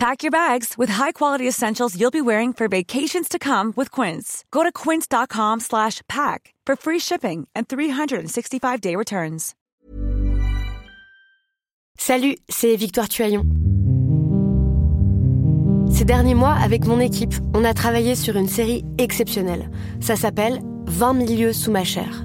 Pack your bags with high-quality essentials you'll be wearing for vacations to come with Quince. Go to quince.com slash pack for free shipping and 365-day returns. Salut, c'est Victoire Tuaillon. Ces derniers mois, avec mon équipe, on a travaillé sur une série exceptionnelle. Ça s'appelle 20 milieux sous ma chair.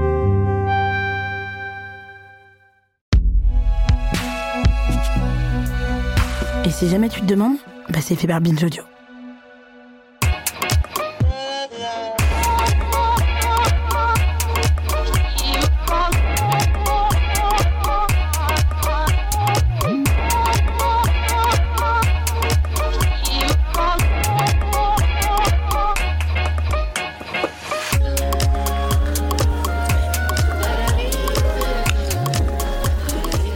Et si jamais tu te demandes, bah c'est fait par Audio.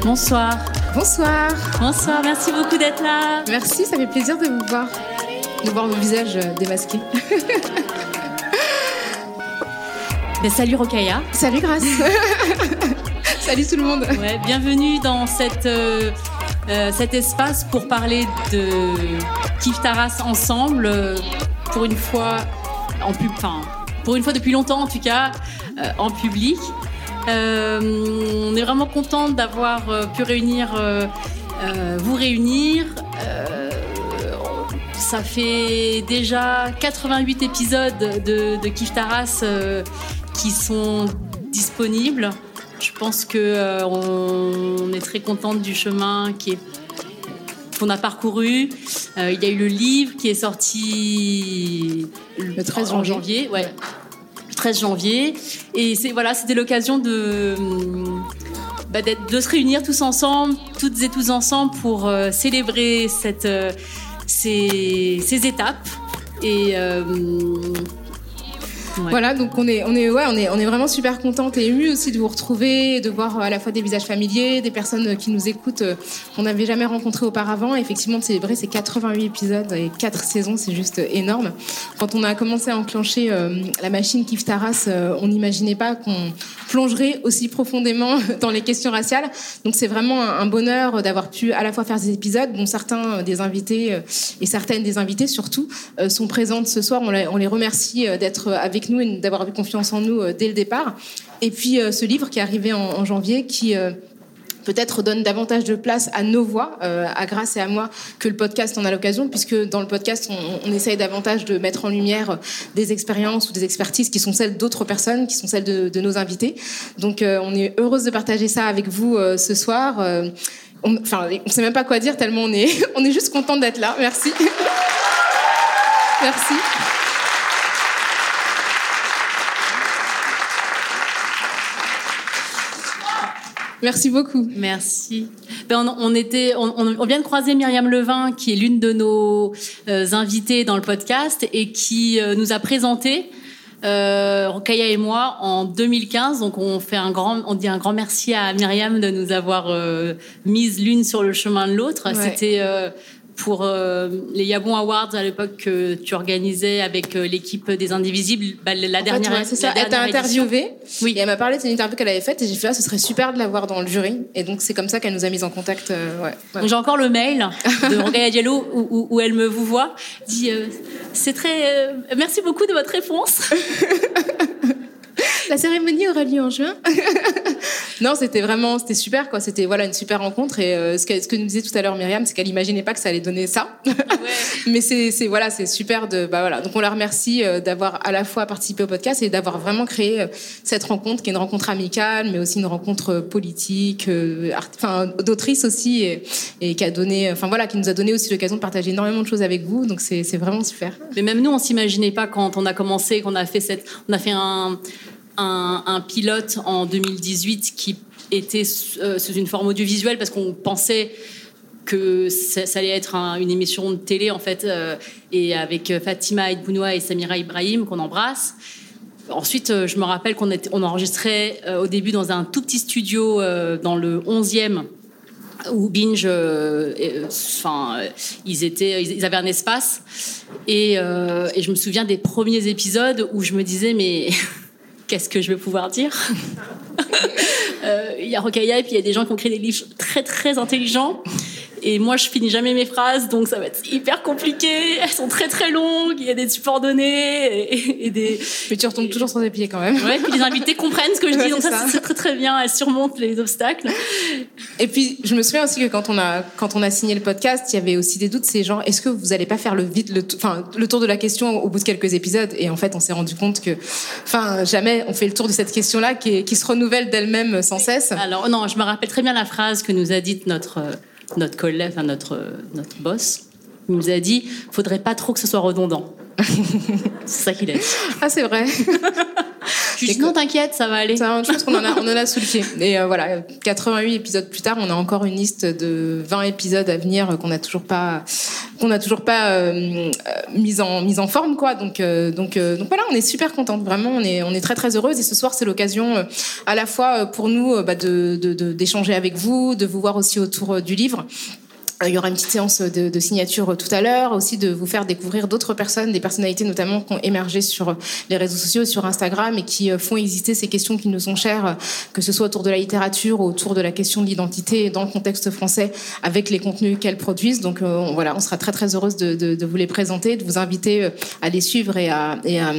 Bonsoir. Bonsoir. Bonsoir, merci beaucoup d'être là. Merci, ça fait plaisir de vous voir. De voir vos visages euh, démasqués. Ben, salut Rokaya. Salut Grace. salut tout le monde. Ouais, bienvenue dans cette, euh, euh, cet espace pour parler de Kif Taras ensemble, euh, pour une fois en pub, enfin, pour une fois depuis longtemps en tout cas, en public. Euh, on est vraiment content d'avoir euh, pu réunir, euh, vous réunir. Euh, ça fait déjà 88 épisodes de, de Kif Taras qui sont disponibles. Je pense que on, on est très contente du chemin qui est qu'on a parcouru. Euh, il y a eu le livre qui est sorti Le 13 en janvier. janvier. Ouais. Le 13 janvier. Et c'est voilà, c'était l'occasion de bah, de se réunir tous ensemble, toutes et tous ensemble pour euh, célébrer cette euh, ces, ces étapes. Et euh, Voilà, donc on est, on est, ouais, on est, on est vraiment super contente et émue aussi de vous retrouver, de voir à la fois des visages familiers, des personnes qui nous écoutent, euh, qu'on n'avait jamais rencontrées auparavant. Effectivement, de célébrer ces 88 épisodes et 4 saisons, c'est juste énorme. Quand on a commencé à enclencher euh, la machine Kif Taras, euh, on n'imaginait pas qu'on plongerait aussi profondément dans les questions raciales. Donc c'est vraiment un, bonheur d'avoir pu à la fois faire ces épisodes, dont certains euh, des invités euh, et certaines des invités surtout euh, sont présentes ce soir. On, les remercie euh, d'être avec nous et d'avoir eu confiance en nous euh, dès le départ. Et puis euh, ce livre qui est arrivé en, janvier, qui euh, peut-être donne davantage de place à nos voix, à Grâce et à moi, que le podcast en a l'occasion, puisque dans le podcast, on, essaye davantage de mettre en lumière des expériences ou des expertises qui sont celles d'autres personnes, qui sont celles de, nos invités. Donc on est heureuse de partager ça avec vous ce soir. On, enfin, on sait même pas quoi dire tellement on est, on est juste content d'être là. Merci. Merci. Merci beaucoup. Merci. Ben, on, on était, on, vient de croiser Myriam Levin, qui est l'une de nos euh, invitées dans le podcast et qui euh, nous a présenté euh, et moi en 2015. Donc on fait un grand, on dit un grand merci à Myriam de nous avoir euh, mises l'une sur le chemin de l'autre. Ouais. C'était euh, pour euh, les Yabon Awards à l'époque que tu organisais avec euh, l'équipe des Indivisibles, bah, la En fait, dernière. ouais, c'est ça. Elle t'a interviewée Oui. et elle m'a parlé de cette interview qu'elle avait faite et j'ai fait là, ce serait super de l'avoir dans le jury. Et donc c'est comme ça qu'elle nous a mis en contact. euh, ouais. Ouais. Donc, J'ai encore le mail de Rogaya Diallo où, où- où elle me vous voit. Dit euh, c'est très merci beaucoup de votre réponse. La cérémonie aura lieu en juin. non, c'était vraiment, c'était super, quoi. C'était voilà une super rencontre. Et euh, ce, que, ce que nous disait tout à l'heure Myriam, c'est qu'elle imaginait pas que ça allait donner ça. Mais c'est, voilà, c'est super de, bah voilà. Donc on la remercie euh, d'avoir à la fois participé au podcast et d'avoir vraiment créé euh, cette rencontre, qui est une rencontre amicale, mais aussi une rencontre politique, enfin d'autrice aussi, et, et, qui a donné, enfin voilà, qui nous a donné aussi l'occasion de partager énormément de choses avec vous. Donc c'est, c'est vraiment super. Mais même nous, on s'imaginait pas quand on a commencé, qu'on a fait cette, on a fait un un, pilote en 2018 qui était euh, sous une forme audiovisuelle parce qu'on pensait que ça, allait être une émission de télé en fait euh, et avec Fatima Edbounoua et Samira Ibrahim qu'on embrasse. Ensuite, euh, je me rappelle qu'on on enregistrait au début dans un tout petit studio dans le 11e où Binge, enfin, ils avaient un espace et je me souviens des premiers épisodes où je me disais mais qu'est-ce que je vais pouvoir dire euh, Il y a Rocaille et puis il y a des gens qui ont créé des livres très très intelligents et moi, je finis jamais mes phrases, donc ça va être hyper compliqué. Elles sont très très longues. Il y a des subordonnés et, des. Mais tu retombes toujours sur tes pieds quand même. Ouais. Puis les invités comprennent ce que je dis, donc ça, c'est très très bien. Elles surmontent les obstacles. Et puis je me souviens aussi que quand on a quand on a signé le podcast, il y avait aussi des doutes. C'est genre, est-ce que vous allez pas faire le vide, le, enfin le tour de la question au bout de quelques épisodes? Et en fait, on s'est rendu compte que, enfin, jamais on fait le tour de cette question-là qui, qui se renouvelle d'elle-même sans cesse. Alors non, je me rappelle très bien la phrase que nous a dite notre notre collègue, enfin notre, notre boss, il nous a dit faudrait pas trop que ce soit redondant. c'est ça qu'il a dit. Ah, c'est vrai. Je dis, non, t'inquiète, ça va aller. C'est une chose qu'on en a, on en a sous le pied. Et euh, voilà, 88 épisodes plus tard, on a encore une liste de 20 épisodes à venir qu'on n'a toujours pas, qu'on n'a toujours pas euh, mise en mise en forme, quoi. Donc, euh, donc, donc voilà, on est super contente. Vraiment, on est, on est très très heureuse. Et ce soir, c'est l'occasion à la fois pour nous bah, de d'échanger avec vous, de vous voir aussi autour du livre. Euh, il y aura une petite séance de, de signature tout à l'heure, aussi de vous faire découvrir d'autres personnes, des personnalités notamment qui ont émergé sur les réseaux sociaux, sur Instagram et qui euh, font exister ces questions qui nous sont chères, que ce soit autour de la littérature ou autour de la question de l'identité dans le contexte français avec les contenus qu'elles produisent. Donc euh, voilà, on sera très très heureuse de, de, de, vous les présenter, de vous inviter à les suivre et à, et à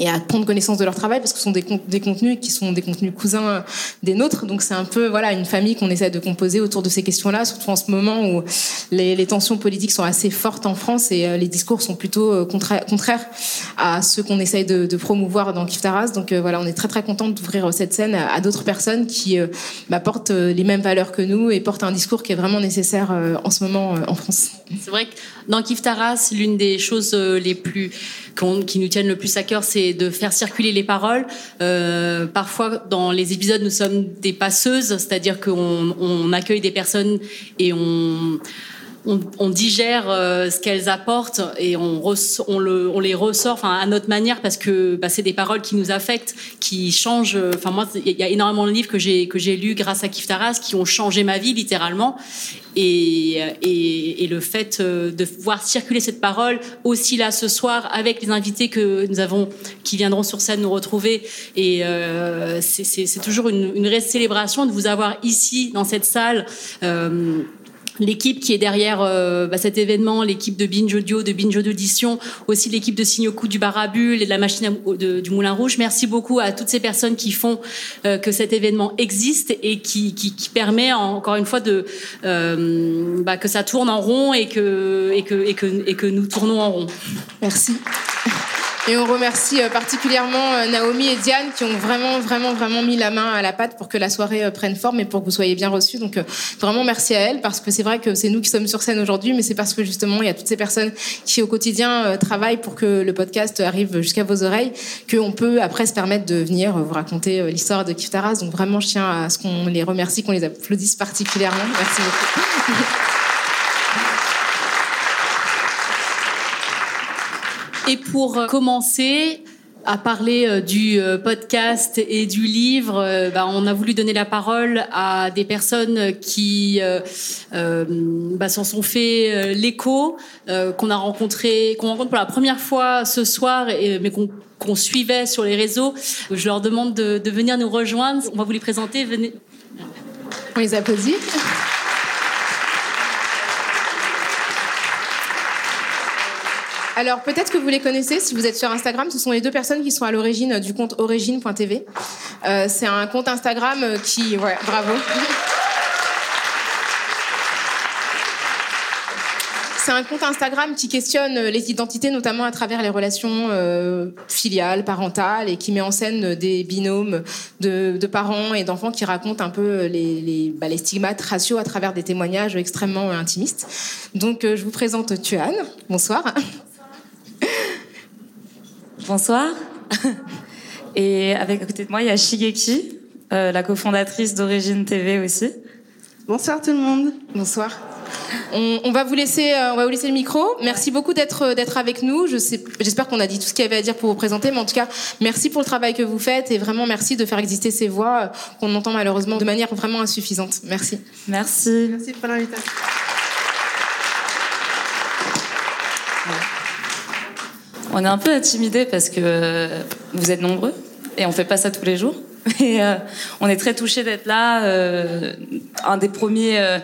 et à prendre connaissance de leur travail parce que ce sont des, contenus qui sont des contenus cousins des nôtres. Donc c'est un peu voilà une famille qu'on essaie de composer autour de ces questions-là, surtout en ce moment où les, tensions politiques sont assez fortes en France et euh, les discours sont plutôt euh, contraires à ceux qu'on essaye de, promouvoir dans Kiftaras. Donc euh, voilà, on est très très content d'ouvrir cette scène à, à d'autres personnes qui bah, portent les mêmes valeurs que nous et portent un discours qui est vraiment nécessaire en ce moment en France. C'est vrai que dans Kiftaras, l'une des choses les plus qui nous tiennent le plus à cœur, c'est de faire circuler les paroles. Euh, parfois, dans les épisodes, nous sommes des passeuses, c'est-à-dire qu'on on accueille des personnes et on on, digère euh, ce qu'elles apportent et on, on, le, on les ressort à notre manière parce que bah, c'est des paroles qui nous affectent qui changent enfin moi il y a énormément de livres que j'ai que j'ai lus grâce à Kiftaras qui ont changé ma vie littéralement. Et, et, et, le fait euh, de voir circuler cette parole aussi là ce soir avec les invités que nous avons qui viendront sur scène nous retrouver. Et euh, c'est toujours une, une vraie célébration de vous avoir ici dans cette salle euh, l'équipe qui est derrière euh, bah, cet événement, l'équipe de Binge Audio, de Binge Audition, aussi l'équipe de Signoku du Barabule et de la machine du Moulin Rouge. Merci beaucoup à toutes ces personnes qui font euh, que cet événement existe et qui, qui, qui permet encore une fois de euh, bah, que ça tourne en rond et que, et que, et que, et que nous tournons en rond. Merci. Et on remercie euh, particulièrement euh, Naomi et Diane qui ont vraiment, vraiment, vraiment mis la main à la pâte pour que la soirée euh, prenne forme et pour que vous soyez bien reçus. Donc vraiment merci à elles parce que c'est vrai que c'est nous qui sommes sur scène aujourd'hui, mais c'est parce que justement il y a toutes ces personnes qui au quotidien travaillent pour que le podcast arrive jusqu'à vos oreilles, qu'on peut après se permettre de venir vous raconter l'histoire de Kiftaras. Donc vraiment je tiens à ce qu'on les remercie, qu'on les applaudisse particulièrement. Merci beaucoup. Et pour euh, commencer à parler euh, du euh, podcast et du livre, bah, on a voulu donner la parole à des personnes qui bah, s'en sont fait l'écho, qu'on a rencontré, qu'on rencontre pour la première fois ce soir, mais qu'on suivait sur les réseaux. Je leur demande de, venir nous rejoindre. On va vous les présenter. Venez. On les applaudit. Alors peut-être que vous les connaissez si vous êtes sur Instagram. Ce sont les deux personnes qui sont à l'origine du compte origine.tv. Euh, c'est un compte Instagram qui, ouais, bravo. C'est un compte Instagram qui questionne les identités, notamment à travers les relations euh, filiales, parentales, et qui met en scène des binômes de, parents et d'enfants qui racontent un peu bah, les, stigmates raciaux à travers des témoignages extrêmement intimistes. Donc, euh, je vous présente Tuan. Bonsoir. Bonsoir. Et avec à côté de moi, il y a Shigeki, euh, la cofondatrice d'Origine TV aussi. Bonsoir tout le monde. Bonsoir. On, on, va vous laisser, euh, on va vous laisser le micro. Merci beaucoup d'être euh, d'être avec nous. Je sais, j'espère qu'on a dit tout ce qu'il y avait à dire pour vous présenter, mais en tout cas, merci pour le travail que vous faites et vraiment merci de faire exister ces voix qu'on entend malheureusement de manière vraiment insuffisante. Merci. Merci. Merci pour l'invitation. On est un peu intimidés parce que vous êtes nombreux et on fait pas ça tous les jours. Et euh, on est très touchés d'être là. Euh, un des premiers, euh,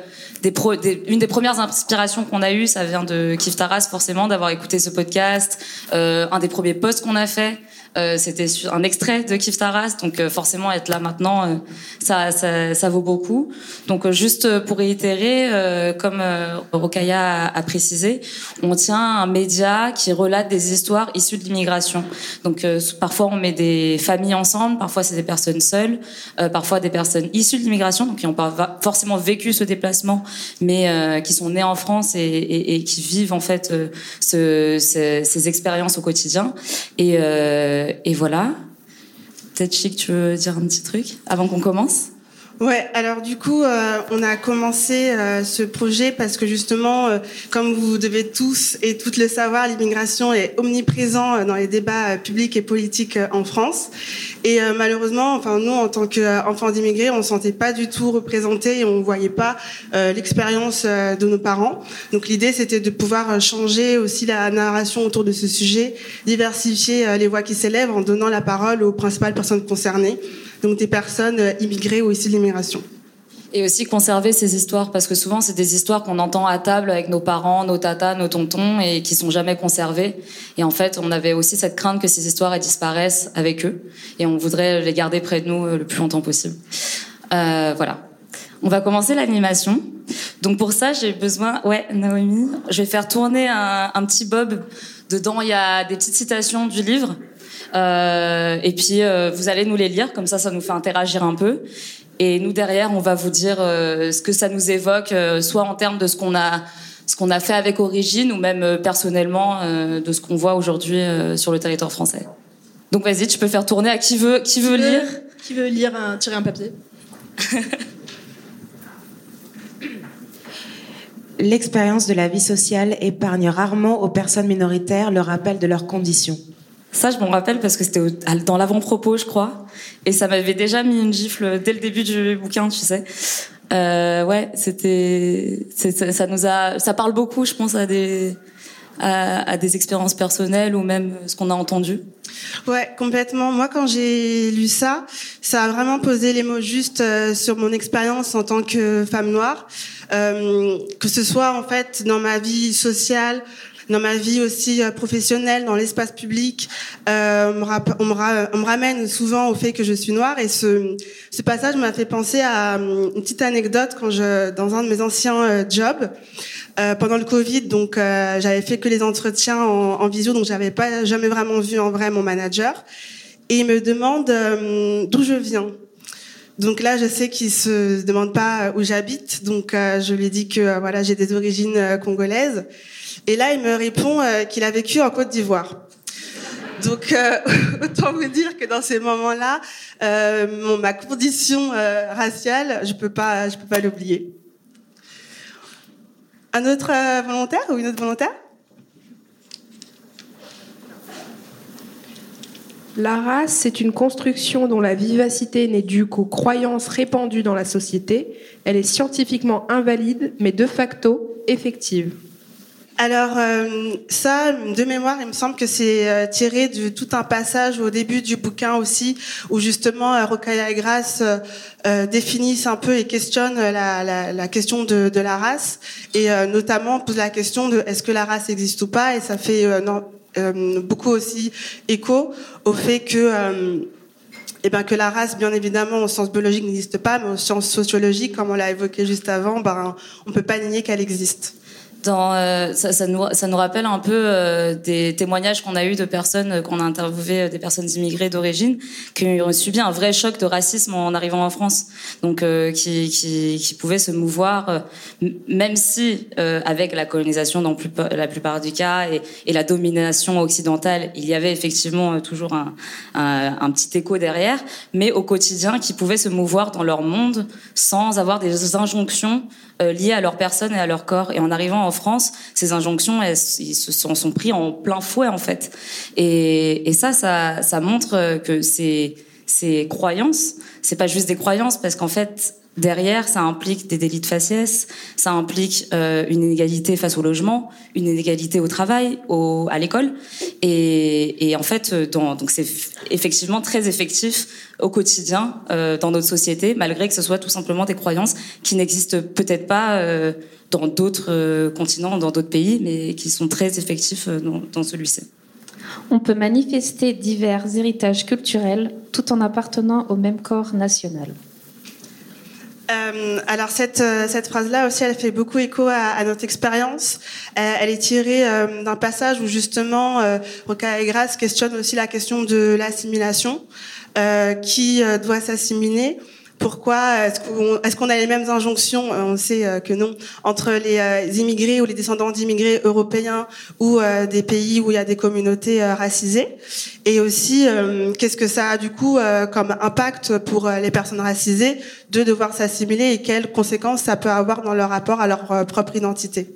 une des premières inspirations qu'on a eues, ça vient de Kif Taras forcément, d'avoir écouté ce podcast. un des premiers posts qu'on a fait, euh, c'était un extrait de Kif Taras, donc euh, forcément être là maintenant, euh, ça, vaut beaucoup. Donc juste pour réitérer, comme Rokaya a, précisé, on tient un média qui relate des histoires issues de l'immigration. Donc parfois on met des familles ensemble, parfois c'est des personnes seules, parfois des personnes issues de l'immigration, donc qui n'ont pas forcément vécu ce déplacement, mais qui sont nées en France et, qui vivent en fait ce, ces, ces, expériences au quotidien. Et et voilà. Peut-être Chic, tu veux dire un petit truc avant qu'on commence? Ouais, alors du coup, euh, on a commencé euh, ce projet parce que justement, euh, comme vous devez tous et toutes le savoir, l'immigration est omniprésent dans les débats publics et politiques en France. Et malheureusement, enfin nous, en tant qu'enfants d'immigrés, on ne se sentait pas du tout représentés et on ne voyait pas l'expérience de nos parents. Donc l'idée, c'était de pouvoir changer aussi la narration autour de ce sujet, diversifier les voix qui s'élèvent en donnant la parole aux principales personnes concernées donc des personnes euh, immigrées ou issues de l'immigration. Et aussi conserver ces histoires, parce que souvent c'est des histoires qu'on entend à table avec nos parents, nos tatas, nos tontons, et qui sont jamais conservées. Et en fait, on avait aussi cette crainte que ces histoires elles disparaissent avec eux, et on voudrait les garder près de nous euh, le plus longtemps possible. Euh, voilà. On va commencer l'animation. Donc pour ça, j'ai besoin, ouais, Naomi, je vais faire tourner un, un petit bob. Dedans, il y a des petites citations du livre. Euh, et puis euh, vous allez nous les lire, comme ça, ça nous fait interagir un peu. Et nous derrière, on va vous dire euh, ce que ça nous évoque, euh, soit en termes de ce qu'on a, ce qu'on a fait avec Origine, ou même euh, personnellement euh, de ce qu'on voit aujourd'hui sur le territoire français. Donc vas-y, tu peux faire tourner à qui veut, qui veut lire? Qui veut lire, un, tirer un papier? L'expérience de la vie sociale épargne rarement aux personnes minoritaires le rappel de leurs conditions. Ça, je m'en rappelle parce que c'était dans l'avant-propos, je crois. Et ça m'avait déjà mis une gifle dès le début du bouquin, tu sais. Euh, ouais, c'était, ça nous a, ça parle beaucoup, je pense, à des, à, des expériences personnelles ou même ce qu'on a entendu. Ouais, complètement. Moi, quand j'ai lu ça, ça a vraiment posé les mots justes euh, sur mon expérience en tant que femme noire, euh, que ce soit en fait dans ma vie sociale, dans ma vie aussi euh, professionnelle, dans l'espace public, euh, on, me ramène souvent au fait que je suis noire. Et ce, ce passage m'a fait penser à euh, une petite anecdote quand je, dans un de mes anciens euh, jobs. Euh, pendant le Covid, donc euh, j'avais fait que les entretiens en, en visio, donc j'avais pas jamais vraiment vu en vrai mon manager. Et il me demande d'où je viens. Donc là, je sais qu'il se demande pas où j'habite, donc je lui dis que voilà, j'ai des origines congolaises. Et là, il me répond euh, qu'il a vécu en Côte d'Ivoire. Donc, euh, autant vous dire que dans ces moments-là, euh, ma condition raciale, je peux pas, je peux pas l'oublier. Un autre volontaire ou une autre volontaire? La race, c'est une construction dont la vivacité n'est due qu'aux croyances répandues dans la société. Elle est scientifiquement invalide, mais de facto effective. Alors euh, ça, de mémoire, il me semble que c'est euh, tiré de tout un passage au début du bouquin aussi, où justement euh, Rocaille Grasse définissent un peu et questionnent la, question de, la race, et notamment pose la question de est-ce que la race existe ou pas, et ça fait beaucoup aussi écho au fait que eh ben, que la race, bien évidemment, au sens biologique, n'existe pas, mais au sens sociologique, comme on l'a évoqué juste avant, ben, on peut pas nier qu'elle existe. Euh, ça, nous, rappelle un peu euh, des témoignages qu'on a eu de personnes euh, qu'on a interviewées, des personnes immigrées d'origine, qui ont subi un vrai choc de racisme en arrivant en France, donc qui, pouvaient se mouvoir, même si avec la colonisation dans la plupart du cas et, la domination occidentale, il y avait effectivement toujours un, petit écho derrière, mais au quotidien, qui pouvaient se mouvoir dans leur monde sans avoir des injonctions liées à leur personne et à leur corps. Et en arrivant en France, ces injonctions, elles, ils se sont, sont, pris en plein fouet en fait. Et, et ça, ça, ça, montre que ces, ces croyances, c'est pas juste des croyances, parce qu'en fait, Derrière, ça implique des délits de faciès, ça implique euh, une inégalité face au logement, une inégalité au travail, à l'école, et, en fait, euh, donc c'est effectivement très effectif au quotidien euh, dans notre société, malgré que ce soit tout simplement des croyances qui n'existent peut-être pas dans d'autres continents, dans d'autres pays, mais qui sont très effectifs dans celui-ci. On peut manifester divers héritages culturels tout en appartenant au même corps national. Euh, alors cette, euh, cette phrase-là aussi, elle fait beaucoup écho à, à notre expérience. Euh, elle est tirée euh, d'un passage où justement euh, Roca et Grasse questionne aussi la question de l'assimilation, qui doit s'assimiler pourquoi est-ce qu'on a les mêmes injonctions On sait euh, que non entre les euh, immigrés ou les descendants d'immigrés européens ou euh, des pays où il y a des communautés racisées? Et aussi, qu'est-ce que ça a du coup comme impact pour les personnes racisées de devoir s'assimiler et quelles conséquences ça peut avoir dans leur rapport à leur propre identité?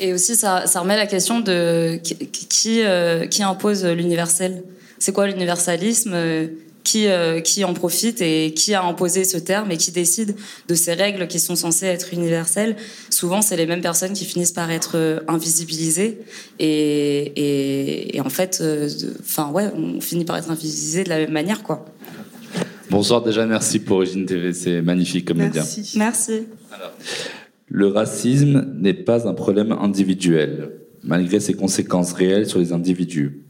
Et aussi, ça, ça remet la question de qui, qui impose l'universel? C'est quoi l'universalisme qui, euh, qui en profite et qui a imposé ce terme et qui décide de ces règles qui sont censées être universelles. Souvent, c'est les mêmes personnes qui finissent par être euh, invisibilisées et, et, et en fait, euh, enfin ouais, on finit par être invisibilisé de la même manière, quoi. Bonsoir déjà, merci pour Origine TV, c'est magnifique comme média. Merci. merci. Alors, le racisme n'est pas un problème individuel, malgré ses conséquences réelles sur les individus.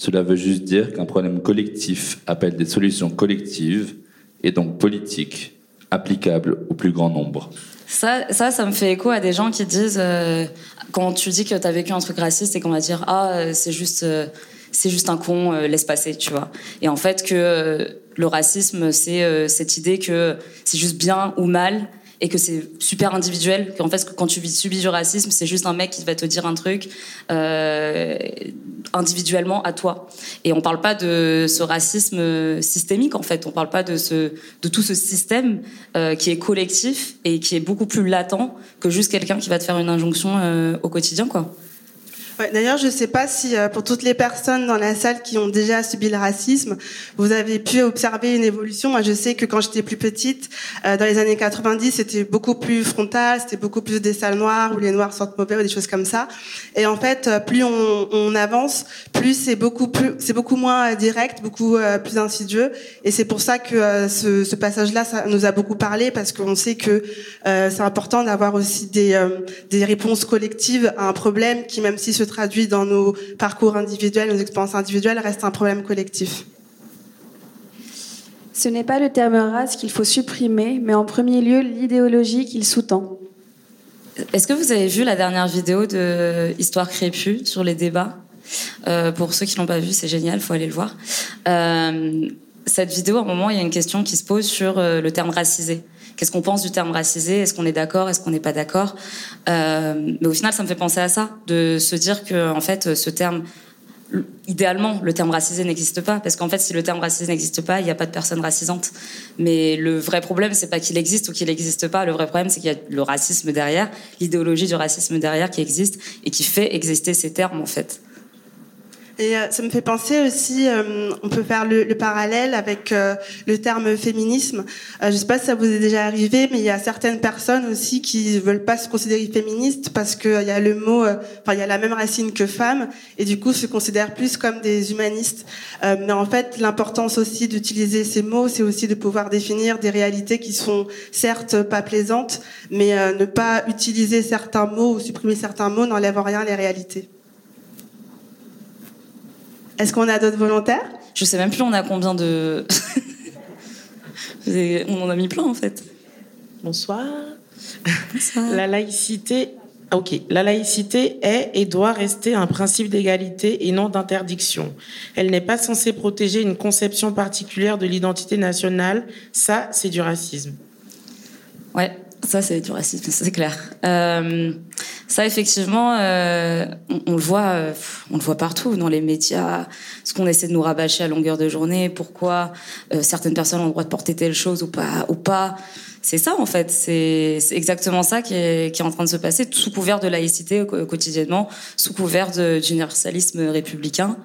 Cela veut juste dire qu'un problème collectif appelle des solutions collectives et donc politiques, applicables au plus grand nombre. Ça, ça, ça me fait écho à des gens qui disent, euh, quand tu dis que tu as vécu un truc raciste et qu'on va dire, ah, euh, c'est juste, euh, juste un con, laisse passer, tu vois. Et en fait, que le racisme, c'est cette idée que c'est juste bien ou mal et que c'est super individuel. Qu'en fait, quand tu subis du racisme, c'est juste un mec qui va te dire un truc euh, individuellement à toi. Et on parle pas de ce racisme systémique, en fait. On parle pas de, ce, de tout ce système euh, qui est collectif et qui est beaucoup plus latent que juste quelqu'un qui va te faire une injonction euh, au quotidien, quoi. D'ailleurs, je ne sais pas si euh, pour toutes les personnes dans la salle qui ont déjà subi le racisme, vous avez pu observer une évolution. Moi, je sais que quand j'étais plus petite, euh, dans les années 90, c'était beaucoup plus frontal, c'était beaucoup plus des salles noires où les noirs sortent mauvais ou des choses comme ça. Et en fait, euh, plus on, on avance, plus c'est beaucoup plus, c'est beaucoup moins direct, beaucoup euh, plus insidieux. Et c'est pour ça que euh, ce, ce passage-là, ça nous a beaucoup parlé parce qu'on sait que c'est important d'avoir aussi des, des réponses collectives à un problème qui, même si se traduit dans nos parcours individuels, nos expériences individuelles, reste un problème collectif. Ce n'est pas le terme race qu'il faut supprimer, mais en premier lieu l'idéologie qu'il sous-tend. Est-ce que vous avez vu la dernière vidéo de Histoire Crépue sur les débats? Euh, Pour ceux qui l'ont pas vu, c'est génial, faut aller le voir. Euh, cette vidéo, à un moment, il y a une question qui se pose sur euh, le terme racisé. Qu'est-ce qu'on pense du terme racisé? Est-ce qu'on est d'accord? Est-ce qu'on n'est pas d'accord? Euh, Mais au final, ça me fait penser à ça, de se dire que en fait, ce terme, idéalement, le terme racisé n'existe pas, parce qu'en fait, si le terme racisé n'existe pas, il n'y a pas de personne racisante. Mais le vrai problème, c'est pas qu'il existe ou qu'il n'existe pas. Le vrai problème, c'est qu'il y a le racisme derrière, l'idéologie du racisme derrière qui existe et qui fait exister ces termes, en fait. Et euh, ça me fait penser aussi, euh, on peut faire le, le parallèle avec euh, le terme féminisme. Je sais pas si ça vous est déjà arrivé, mais il y a certaines personnes aussi qui veulent pas se considérer féministes parce qu'il y a le mot, enfin il y a la même racine que femme, et du coup se considèrent plus comme des humanistes. Mais en fait, l'importance aussi d'utiliser ces mots, c'est aussi de pouvoir définir des réalités qui sont certes pas plaisantes, mais ne pas utiliser certains mots ou supprimer certains mots n'enlève en rien les réalités. Est-ce qu'on a d'autres volontaires? Je sais même plus on a combien de. on en a mis plein en fait. Bonsoir. La laïcité. Ok, la laïcité est et doit rester un principe d'égalité et non d'interdiction. Elle n'est pas censée protéger une conception particulière de l'identité nationale. Ça, c'est du racisme. Ouais, ça c'est du racisme, c'est clair. Euh, ça effectivement, euh, on, le voit, euh, on le voit partout dans les médias. Ce qu'on essaie de nous rabâcher à longueur de journée, pourquoi euh, certaines personnes ont le droit de porter telle chose ou pas, ou pas. C'est ça en fait, c'est exactement ça qui est, qui est en train de se passer, sous couvert de laïcité quotidiennement, sous couvert d'universalisme républicain.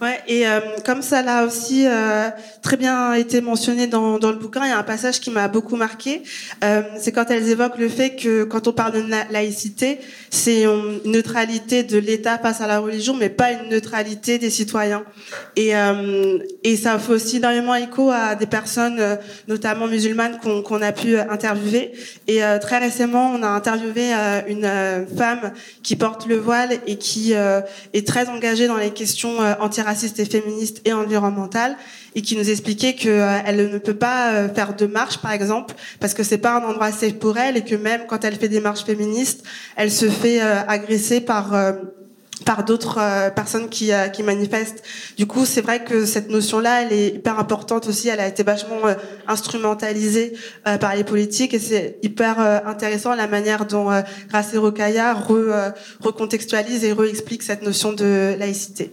Ouais, et euh, comme ça l'a aussi euh, très bien été mentionné dans, dans le bouquin, il y a un passage qui m'a beaucoup marqué. Euh, c'est quand elles évoquent le fait que quand on parle de laïcité, c'est une neutralité de l'État face à la religion, mais pas une neutralité des citoyens. Et, euh, et ça fait aussi énormément écho à des personnes, euh, notamment musulmanes, qu'on qu'on a pu interviewer. Et euh, très récemment, on a interviewé une femme qui porte le voile et qui est très engagée dans les questions anti raciste et féministe et environnementale et qui nous expliquait que euh, ne peut pas euh, faire de marche par exemple parce que c'est pas un endroit safe pour elle et que même quand elle fait des marches féministes, elle se fait euh, agresser par par d'autres euh, personnes qui, euh, qui manifestent. Du coup, c'est vrai que cette notion-là, elle est hyper importante aussi. Elle a été vachement euh, instrumentalisée par les politiques et c'est hyper intéressant la manière dont re, recontextualise et réexplique cette notion de laïcité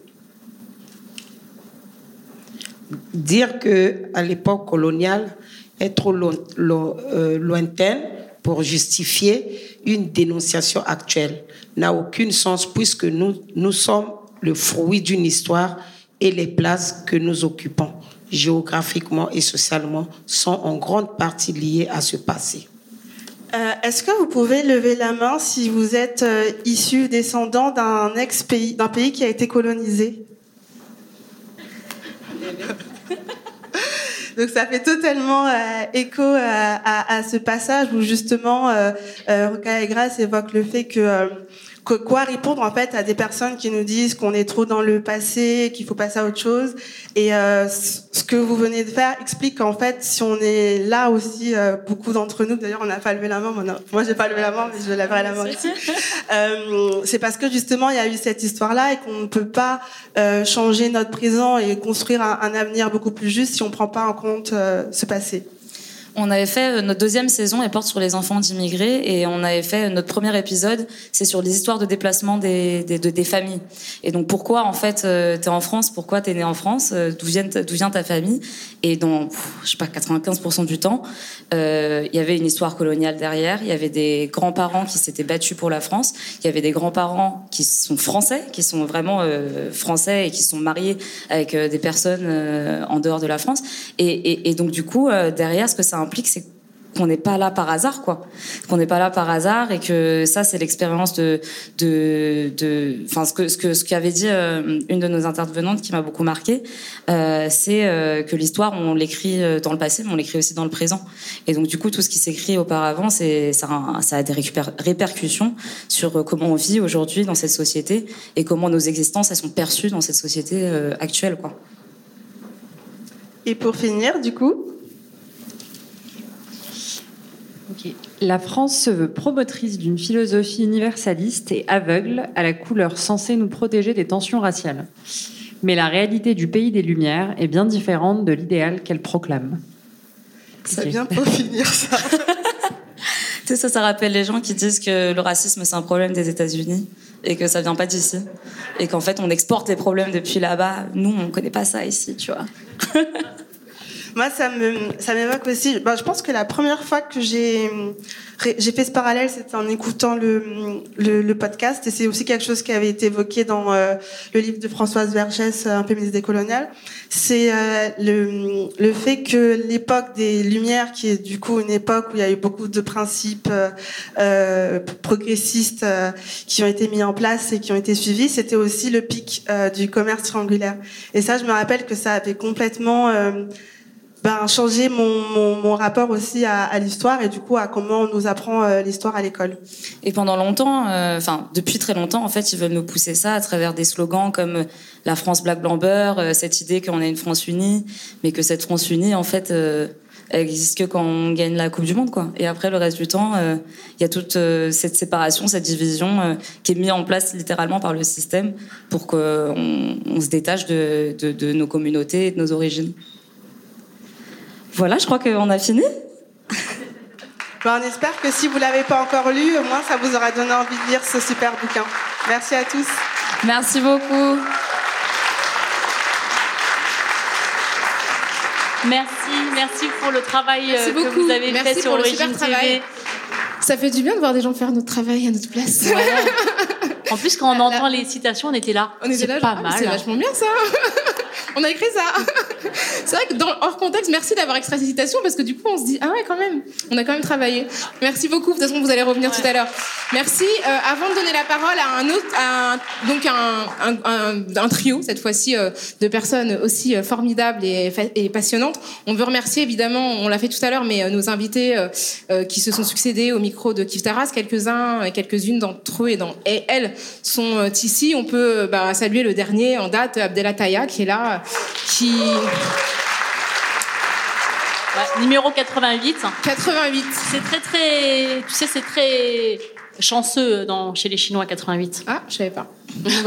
dire que à l'époque coloniale est trop euh, lointaine pour justifier une dénonciation actuelle n'a aucun sens puisque nous, nous sommes le fruit d'une histoire et les places que nous occupons géographiquement et socialement sont en grande partie liées à ce passé. Euh, Est-ce que vous pouvez lever la main si vous êtes euh, issu, descendant d'un ex-pays, d'un pays qui a été colonisé? Donc ça fait totalement euh, écho euh, à, ce passage où justement euh, euh, Roca et Grace évoque le fait que, que quoi répondre en fait à des personnes qui nous disent qu'on est trop dans le passé, qu'il faut passer à autre chose. Et euh, ce que vous venez de faire explique qu'en fait si on est là aussi, euh, beaucoup d'entre nous, d'ailleurs on n'a pas levé la main, moi, non, moi j'ai pas levé la main mais je lèverai la main ici. Euh, c'est parce que justement il y a eu cette histoire-là et qu'on ne peut pas euh, changer notre présent et construire un, un, avenir beaucoup plus juste si on prend pas en compte euh, ce passé. On avait fait euh, notre deuxième saison, elle porte sur les enfants d'immigrés, et on avait fait notre premier épisode, c'est sur les histoires de déplacement des, des, de, des familles. Et donc pourquoi en fait euh, t'es en France, pourquoi t'es né en France, euh, d'où vient, d'où vient ta famille? Et dans, je sais pas, 95% du temps, euh, il y avait une histoire coloniale derrière, il y avait des grands-parents qui s'étaient battus pour la France, il y avait des grands-parents qui sont français, qui sont vraiment euh, français et qui sont mariés avec euh, des personnes en dehors de la France. Et, et, et donc du coup, derrière, ce que ça implique, c'est qu'on n'est pas là par hasard, quoi. Qu'on n'est pas là par hasard et que ça, c'est l'expérience de, de, de, enfin, ce que, ce que, ce qu'avait dit euh, une de nos intervenantes qui m'a beaucoup marqué, euh, c'est euh, que l'histoire, on l'écrit dans le passé, mais on l'écrit aussi dans le présent. Et donc, du coup, tout ce qui s'écrit auparavant, c'est, ça, a, ça a des répercussions sur comment on vit aujourd'hui dans cette société et comment nos existences, elles sont perçues dans cette société actuelle, quoi. Et pour finir, du coup, Okay. La France se veut promotrice d'une philosophie universaliste et aveugle à la couleur censée nous protéger des tensions raciales. Mais la réalité du pays des Lumières est bien différente de l'idéal qu'elle proclame. C'est okay. bien pour finir ça. tu ça, ça rappelle les gens qui disent que le racisme, c'est un problème des États-Unis et que ça vient pas d'ici. Et qu'en fait, on exporte les problèmes depuis là-bas. Nous, on connaît pas ça ici, tu vois. Moi, ça me, ça m'évoque aussi. Ben, je pense que la première fois que j'ai, j'ai fait ce parallèle, c'était en écoutant le, le, le, podcast, et c'est aussi quelque chose qui avait été évoqué dans euh, le livre de Françoise Vergès, Un féministe décolonial. C'est euh, le, le fait que l'époque des Lumières, qui est du coup une époque où il y a eu beaucoup de principes euh, progressistes qui ont été mis en place et qui ont été suivis, c'était aussi le pic du commerce triangulaire. Et ça, je me rappelle que ça avait complètement ben, changer mon, mon, rapport aussi à, à l'histoire et du coup à comment on nous apprend euh, l'histoire à l'école. Et pendant longtemps, euh, enfin depuis très longtemps, en fait, ils veulent nous pousser ça à travers des slogans comme euh, la France black blanc beurre, cette idée qu'on a une France unie, mais que cette France unie, en fait, elle existe que quand on gagne la Coupe du Monde, quoi. Et après, le reste du temps, il y a toute cette séparation, cette division qui est mise en place littéralement par le système pour qu'on on se détache de, de, de nos communautés et de nos origines. Voilà, je crois qu'on a fini. Ben, on espère que si vous l'avez pas encore lu, au moins ça vous aura donné envie de lire ce super bouquin. Merci à tous. Merci beaucoup. Merci, merci pour le travail euh, que vous avez fait sur Origine TV. Ça fait du bien de voir des gens faire notre travail à notre place. En plus, quand on entend les citations, on était là. On était là, pas ah, mal. C'est vachement bien ça. on a écrit ça. c'est vrai que dans hors contexte, merci d'avoir extrait ces citations parce que du coup, on se dit ah ouais quand même, on a quand même travaillé. Merci beaucoup. De toute façon, vous allez revenir tout à l'heure. Merci. Euh, avant de donner la parole à un autre, donc un, un, trio cette fois-ci euh, de personnes aussi euh, formidables et, et, passionnantes. On veut remercier évidemment, on l'a fait tout à l'heure, mais nos invités qui se sont succédés au micro de Kif Taras, quelques-uns et quelques-unes d'entre eux et, dans, et elles sont ici. On peut bah, saluer le dernier en date, Abdelataya, qui est là qui... numéro 88. 88. C'est très très, tu sais, c'est très chanceux dans, chez les Chinois 88. Ah, je savais pas.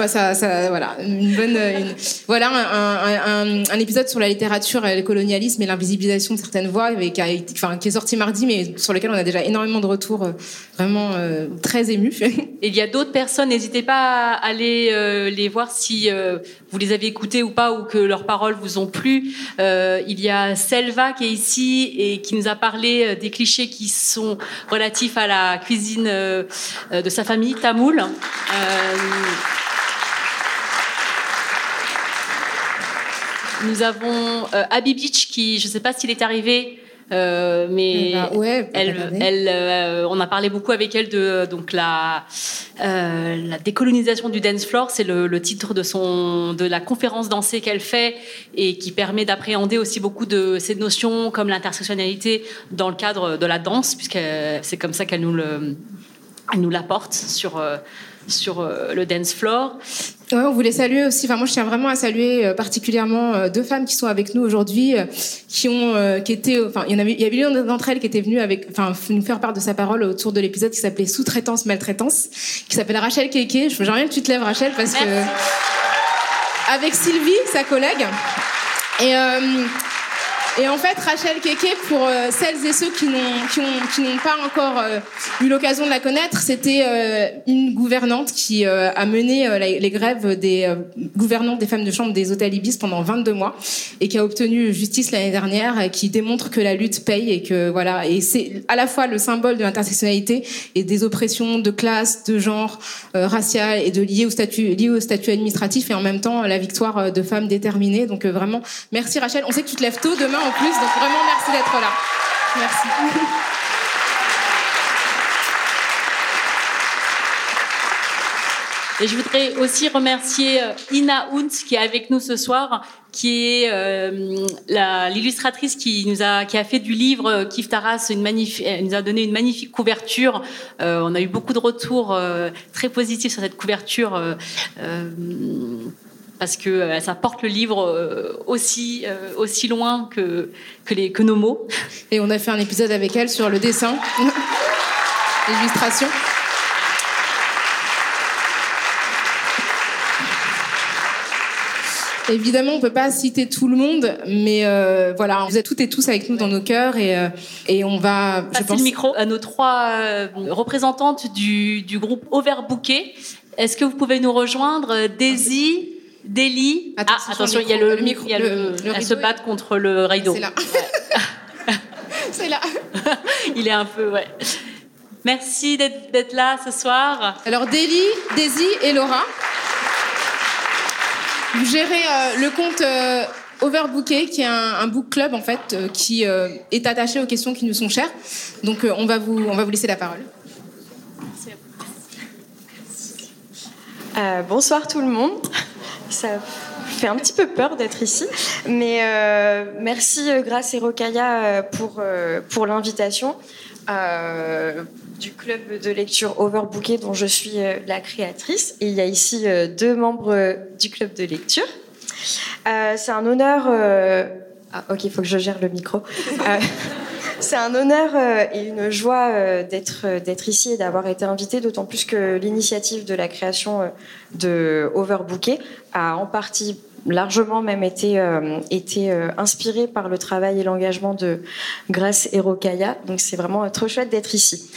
Ça, ça, voilà, une bonne, une, voilà un, un, un, épisode sur la littérature, le colonialisme et l'invisibilisation de certaines voix, qui, a, enfin, qui est sorti mardi, mais sur lequel on a déjà énormément de retours euh, vraiment euh, très émus. il y a d'autres personnes, n'hésitez pas à aller euh, les voir si vous les avez écoutés ou pas, ou que leurs paroles vous ont plu. il y a Selva qui est ici et qui nous a parlé des clichés qui sont relatifs à la cuisine de sa famille, tamoul. Nous avons euh, Abby Beach qui, je ne sais pas s'il est arrivé, euh, mais eh ben, ouais, elle, elle euh, on a parlé beaucoup avec elle de donc la la décolonisation du dance floor, c'est le, le, titre de son de la conférence dansée qu'elle fait et qui permet d'appréhender aussi beaucoup de ces notions comme l'intersectionnalité dans le cadre de la danse, puisque c'est comme ça qu'elle nous le elle nous l'apporte sur sur le dance floor. Ouais, on voulait saluer aussi. Enfin, moi, je tiens vraiment à saluer euh, particulièrement euh, deux femmes qui sont avec nous aujourd'hui, euh, qui ont, qui étaient, enfin, il y en avait, il y avait l'une d'entre elles qui était venue avec, enfin, nous faire part de sa parole autour de l'épisode qui s'appelait Sous-traitance, maltraitance, qui s'appelle Rachel Keke. J'aimerais bien que tu te lèves, Rachel, parce que avec Sylvie, sa collègue. Et et en fait, Rachel Keke, pour euh, celles et ceux qui n'ont pas encore euh, eu l'occasion de la connaître, c'était euh, une gouvernante qui a mené les grèves des gouvernantes des femmes de chambre des hôtels Ibis pendant 22 mois et qui a obtenu justice l'année dernière, qui démontre que la lutte paye et que voilà. Et c'est à la fois le symbole de l'intersectionnalité et des oppressions de classe, de genre, racial et de liées au statut liées au statut administratif et en même temps la victoire de femmes déterminées. Donc vraiment, merci Rachel. On sait que tu te lèves tôt demain plus. Donc vraiment, merci d'être là. Merci. Et je voudrais aussi remercier euh, Ina Hunt qui est avec nous ce soir, qui est euh, l'illustratrice qui nous a qui a fait du livre euh, Kif Taras une magnifique nous a donné une magnifique couverture. On a eu beaucoup de retours très positifs sur cette couverture parce que euh, ça porte le livre euh, aussi, euh, aussi loin que, que, les, que nos mots. Et on a fait un épisode avec elle sur le dessin, l'illustration. Évidemment, on peut pas citer tout le monde, mais voilà, vous êtes toutes et tous avec nous dans nos cœurs et, et on va. Passer je pense... le micro à nos trois représentantes du, du groupe Overbooké. Est-ce que vous pouvez nous rejoindre, Daisy, Délie. Ah, attention, il y a le, micro. Il y a le, elle se bat contre le rideau. C'est là. C'est là. il est un peu, ouais. Merci d'être là ce soir. Alors, Délie, Daisy et Laura. Vous gérez euh, le compte euh, Overbooké, qui est un, book club en fait, euh, qui est attaché aux questions qui nous sont chères. Donc, on va vous, on va vous laisser la parole. Bonsoir tout le monde. Ça fait un petit peu peur d'être ici, mais merci Grâce et Rokaya pour, l'invitation du club de lecture Overbooké dont je suis euh, la créatrice. Et il y a ici euh, deux membres euh, du club de lecture. c'est un honneur. Ah, ok, il faut que je gère le micro. C'est un honneur et une joie d'être d'être ici et d'avoir été invitée, d'autant plus que l'initiative de la création de Overbooké a en partie largement même été, euh, été euh, inspiré par le travail et l'engagement de Grace et Rokaya. Donc c'est vraiment trop chouette d'être ici.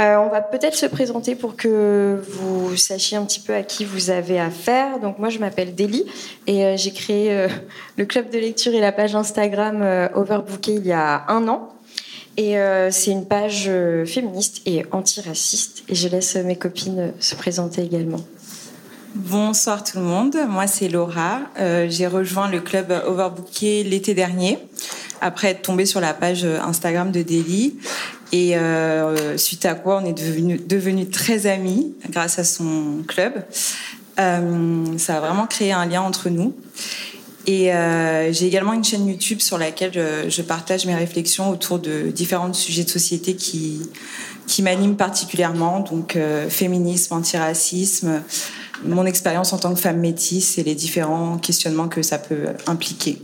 Euh, on va peut-être se présenter pour que vous sachiez un petit peu à qui vous avez affaire. Donc moi je m'appelle Deli et j'ai créé le club de lecture et la page Instagram Overbooké il y a un an. Et c'est une page féministe et antiraciste. Et je laisse mes copines se présenter également. Bonsoir tout le monde, moi c'est Laura. Euh, j'ai rejoint le club Overbooké l'été dernier, après être tombée sur la page Instagram de Delhi. Et euh, suite à quoi on est devenus devenu très amis grâce à son club. Euh, ça a vraiment créé un lien entre nous. Et j'ai également une chaîne YouTube sur laquelle je, je, partage mes réflexions autour de différents sujets de société qui, qui m'animent particulièrement, donc féminisme, antiracisme, mon expérience en tant que femme métisse et les différents questionnements que ça peut impliquer.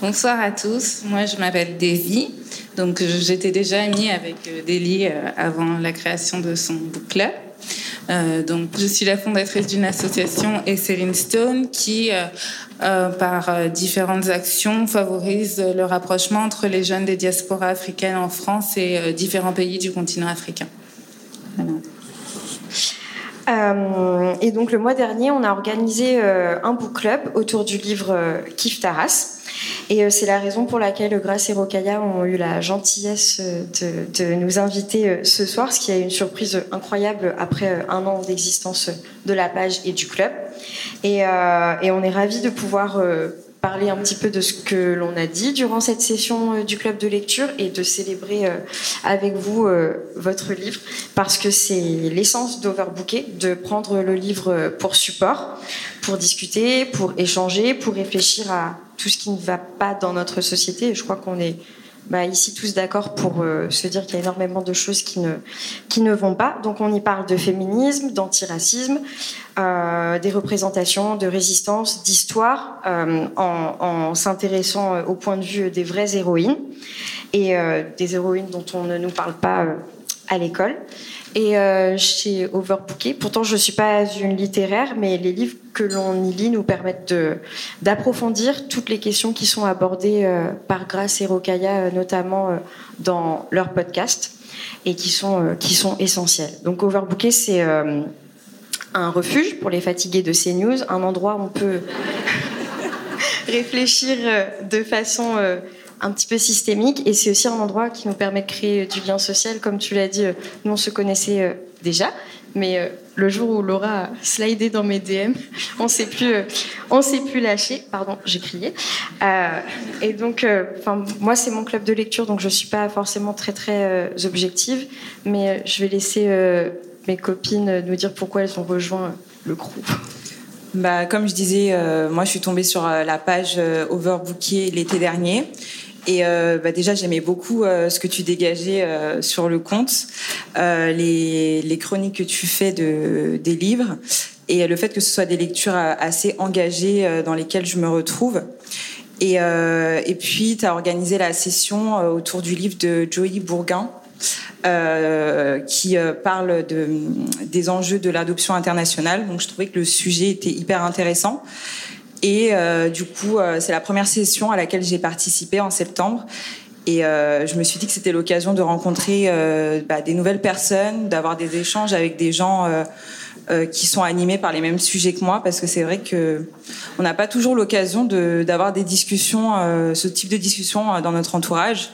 Bonsoir à tous, moi je m'appelle Davy. Donc j'étais déjà amie avec euh, Deli euh, avant la création de son book club. Euh, je suis la fondatrice d'une association Esserin Stone qui, par différentes actions, favorise le rapprochement entre les jeunes des diasporas africaines en France et différents pays du continent africain. Euh, et donc le mois dernier, on a organisé euh, un book club autour du livre euh, Kif Taras. Et c'est la raison pour laquelle Grace et Rokaya ont eu la gentillesse de, de nous inviter ce soir, ce qui est une surprise incroyable après un an d'existence de la page et du club. Et, on est ravis de pouvoir parler un petit peu de ce que l'on a dit durant cette session euh, du club de lecture et de célébrer euh, avec vous euh, votre livre parce que c'est l'essence d'Overbooker de prendre le livre pour support, pour discuter, pour échanger, pour réfléchir à tout ce qui ne va pas dans notre société. je crois qu'on est bah, ici tous d'accord pour euh, se dire qu'il y a énormément de choses qui ne, qui ne vont pas. Donc on y parle de féminisme, d'antiracisme, euh, des représentations, de résistance, d'histoire, euh, en, en s'intéressant au point de vue des vraies héroïnes et des héroïnes dont on ne nous parle pas à l'école et euh, chez Overbooké. Pourtant, je ne suis pas une littéraire, mais les livres que l'on y lit nous permettent d'approfondir toutes les questions qui sont abordées euh, par Grace et Rokaya, euh, notamment dans leur podcast, et qui sont, qui essentielles. Donc, Overbooké, c'est un refuge pour les fatigués de CNews, un endroit où on peut réfléchir de façon un petit peu systémique et c'est aussi un endroit qui nous permet de créer du lien social. Comme tu l'as dit, euh, nous on se connaissait euh, déjà, mais euh, le jour où Laura a slidé dans mes DM, on s'est plus, on s'est plus lâché. Pardon, j'ai crié. et donc, enfin, moi c'est mon club de lecture, donc je suis pas forcément très très objective, mais je vais laisser mes copines nous dire pourquoi elles ont rejoint le groupe. Bah, comme je disais, moi je suis tombée sur la page Overbooké l'été dernier et euh, bah déjà, j'aimais beaucoup euh, ce que tu dégageais euh, sur le compte, les, les, chroniques que tu fais de, des livres et le fait que ce soit des lectures assez engagées dans lesquelles je me retrouve. Et, et puis, tu as organisé la session autour du livre de Joey Bourguin, euh, qui parle de, des enjeux de l'adoption internationale. Donc je trouvais que le sujet était hyper intéressant. Et euh, du coup, euh, c'est la première session à laquelle j'ai participé en septembre. Et euh, je me suis dit que c'était l'occasion de rencontrer bah, des nouvelles personnes, d'avoir des échanges avec des gens qui sont animés par les mêmes sujets que moi, parce que c'est vrai que on n'a pas toujours l'occasion d'avoir des discussions, ce type de discussion dans notre entourage.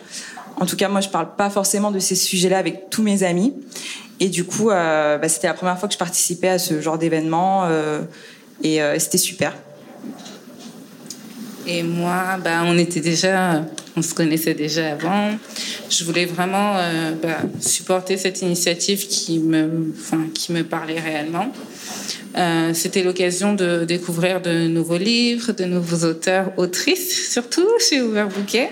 En tout cas, moi, je parle pas forcément de ces sujets-là avec tous mes amis. Et du coup, bah, c'était la première fois que je participais à ce genre d'événement, et c'était super. Et moi, bah, on était déjà, on se connaissait déjà avant. Je voulais vraiment euh, bah, supporter cette initiative qui me, qui me parlait réellement. Euh, C'était l'occasion de découvrir de nouveaux livres, de nouveaux auteurs, autrices, surtout chez Overbooké,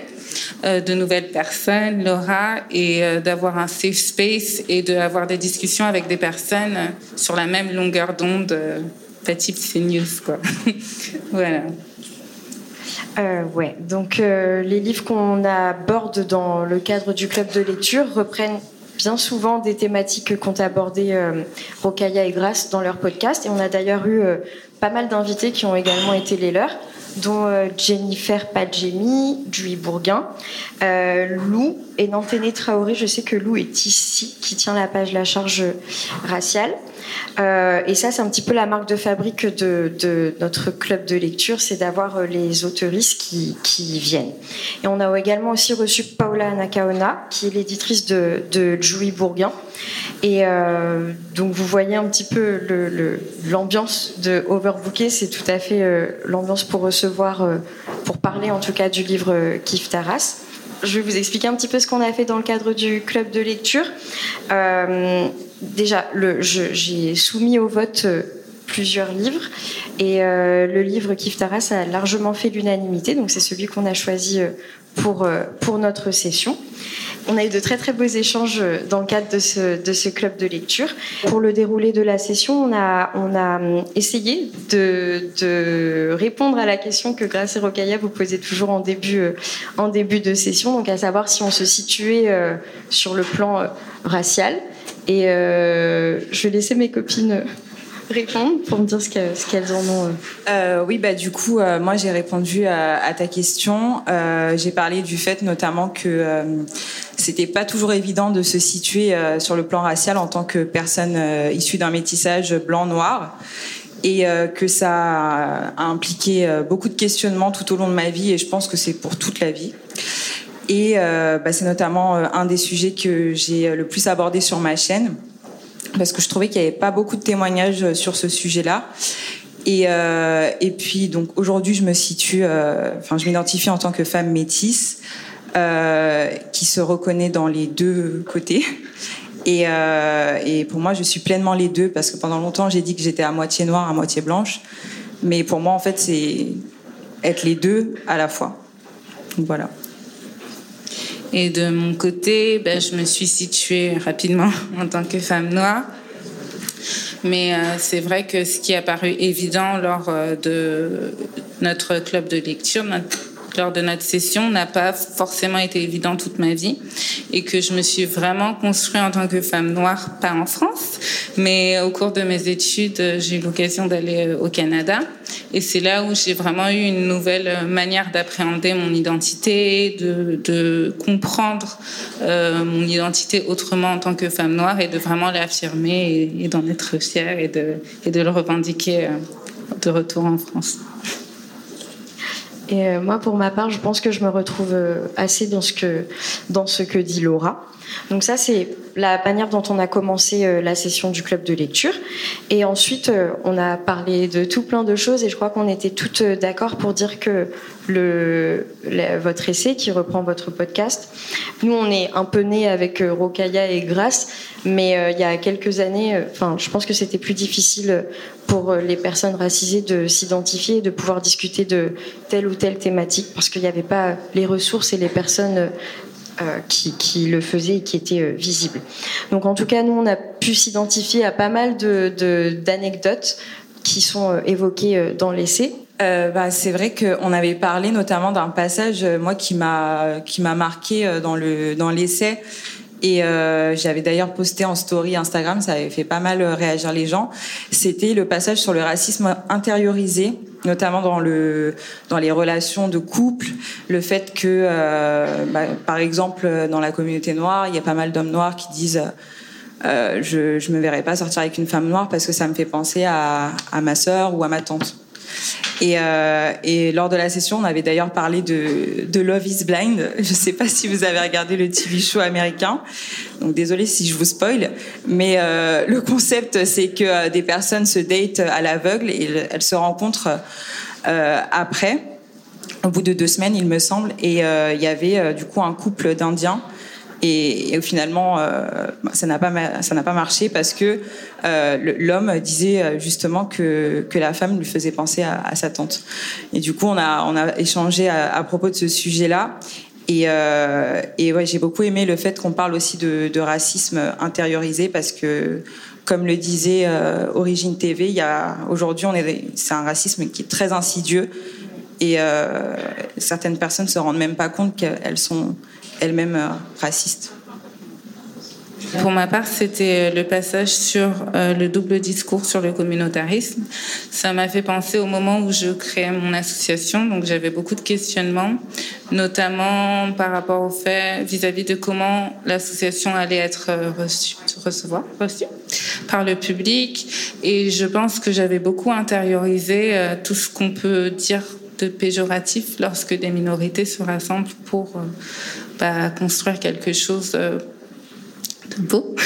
euh, de nouvelles personnes, Laura, et d'avoir un safe space et d'avoir des discussions avec des personnes sur la même longueur d'onde, pas type CNews, quoi. voilà. Euh, ouais, donc euh, les livres qu'on aborde dans le cadre du club de lecture reprennent bien souvent des thématiques qu'ont abordées euh, et Grace dans leur podcast. Et on a d'ailleurs eu euh, pas mal d'invités qui ont également été les leurs, dont euh, Jennifer Padjemi, Julie Bourguin, euh, Lou et Nanténé Traoré. Je sais que Lou est ici, qui tient la page La Charge raciale. Euh, et ça, c'est un petit peu la marque de fabrique de, notre club de lecture, c'est d'avoir les autoristes qui, viennent. Et on a également aussi reçu Paula Nakaona, qui est l'éditrice de, de Bourguin. Et donc vous voyez un petit peu l'ambiance de Overbooké, c'est tout à fait l'ambiance pour recevoir, euh, pour parler en tout cas du livre euh, Kif Taras. Je vais vous expliquer un petit peu ce qu'on a fait dans le cadre du club de lecture. Euh, déjà, j'ai soumis au vote plusieurs livres et le livre Kif Taras a largement fait l'unanimité, donc c'est celui qu'on a choisi pour, pour notre session. On a eu de très très beaux échanges dans le cadre de ce, club de lecture. Pour le déroulé de la session, on a, a essayé de, répondre à la question que Grace et Rokaya vous posez toujours en début, en début de session, donc à savoir si on se situait sur le plan racial. Et euh, je vais laisser mes copines répondre pour me dire ce qu'elles qu en ont. Euh, oui, bah du coup, euh, moi j'ai répondu à, ta question. Euh, j'ai parlé du fait notamment que euh, c'était pas toujours évident de se situer euh, sur le plan racial en tant que personne issue d'un métissage blanc-noir et que ça a impliqué beaucoup de questionnements tout au long de ma vie et je pense que c'est pour toute la vie. Et euh, bah, c'est notamment euh, un des sujets que j'ai le plus abordé sur ma chaîne, parce que je trouvais qu'il n'y avait pas beaucoup de témoignages sur ce sujet-là. Et, euh, et puis donc aujourd'hui, je me situe, enfin, je m'identifie en tant que femme métisse qui se reconnaît dans les deux côtés. Et, et pour moi, je suis pleinement les deux parce que pendant longtemps, j'ai dit que j'étais à moitié noire, à moitié blanche. Mais pour moi, en fait, c'est être les deux à la fois. Donc voilà. Et de mon côté, ben, je me suis située rapidement en tant que femme noire. Mais euh, c'est vrai que ce qui a paru évident lors euh, de notre club de lecture, lors de notre session, n'a pas forcément été évident toute ma vie. Et que je me suis vraiment construite en tant que femme noire, pas en France, mais au cours de mes études, j'ai eu l'occasion d'aller au Canada. Et c'est là où j'ai vraiment eu une nouvelle manière d'appréhender mon identité, de, comprendre euh, mon identité autrement en tant que femme noire et de vraiment l'affirmer et, d'en être fière et de, le revendiquer euh, de retour en France. Et euh, moi, pour ma part, je pense que je me retrouve assez dans ce que, dans ce que dit Laura. Donc ça, c'est la manière dont on a commencé euh, la session du club de lecture. Et ensuite, euh, on a parlé de tout plein de choses et je crois qu'on était toutes euh, d'accord pour dire que le, votre essai qui reprend votre podcast, nous, on est un peu nés avec Rokaya et Grace, mais il y a quelques années, enfin, je pense que c'était plus difficile pour les personnes racisées de s'identifier de pouvoir discuter de telle ou telle thématique parce qu'il n'y avait pas les ressources et les personnes qui, qui, le faisaient et qui étaient euh, visibles. Donc en tout cas, nous, on a pu s'identifier à pas mal d'anecdotes qui sont euh, évoquées dans l'essai. Euh, bah, c'est vrai qu'on avait parlé notamment d'un passage, moi, qui m'a qui m'a marqué dans le dans l'essai. Et euh, j'avais d'ailleurs posté en story Instagram, ça avait fait pas mal réagir les gens. C'était le passage sur le racisme intériorisé notamment dans le dans les relations de couple, le fait que euh, bah, par exemple dans la communauté noire, il y a pas mal d'hommes noirs qui disent euh, je je me verrais pas sortir avec une femme noire parce que ça me fait penser à, à ma sœur ou à ma tante. Et, euh, et lors de la session, on avait d'ailleurs parlé de, Love is Blind. Je ne sais pas si vous avez regardé le TV show américain. Donc désolé si je vous spoil, mais euh, le concept c'est que euh, des personnes se datent à l'aveugle et elles se rencontrent après, au bout de deux semaines, il me semble. Et il y avait du coup un couple d'Indiens et, finalement, euh, ça n'a pas ça n'a pas marché parce que euh, l'homme disait euh, justement que que la femme lui faisait penser à, sa tante. Et du coup, on a on a échangé à, propos de ce sujet-là. Et, et ouais, j'ai beaucoup aimé le fait qu'on parle aussi de, racisme intériorisé parce que, comme le disait euh, Origine TV, il y a aujourd'hui, on est, c'est un racisme qui est très insidieux et certaines personnes se rendent même pas compte qu'elles sont elles-mêmes euh, racistes. Pour ma part, c'était le passage sur euh, le double discours sur le communautarisme. Ça m'a fait penser au moment où je créais mon association, donc j'avais beaucoup de questionnements, notamment par rapport au fait vis-à-vis de comment l'association allait être euh, reçue, recevoir, reçue par le public. Et je pense que j'avais beaucoup intériorisé euh, tout ce qu'on peut dire de péjoratif lorsque des minorités se rassemblent pour euh, bah, construire quelque chose euh, de beau.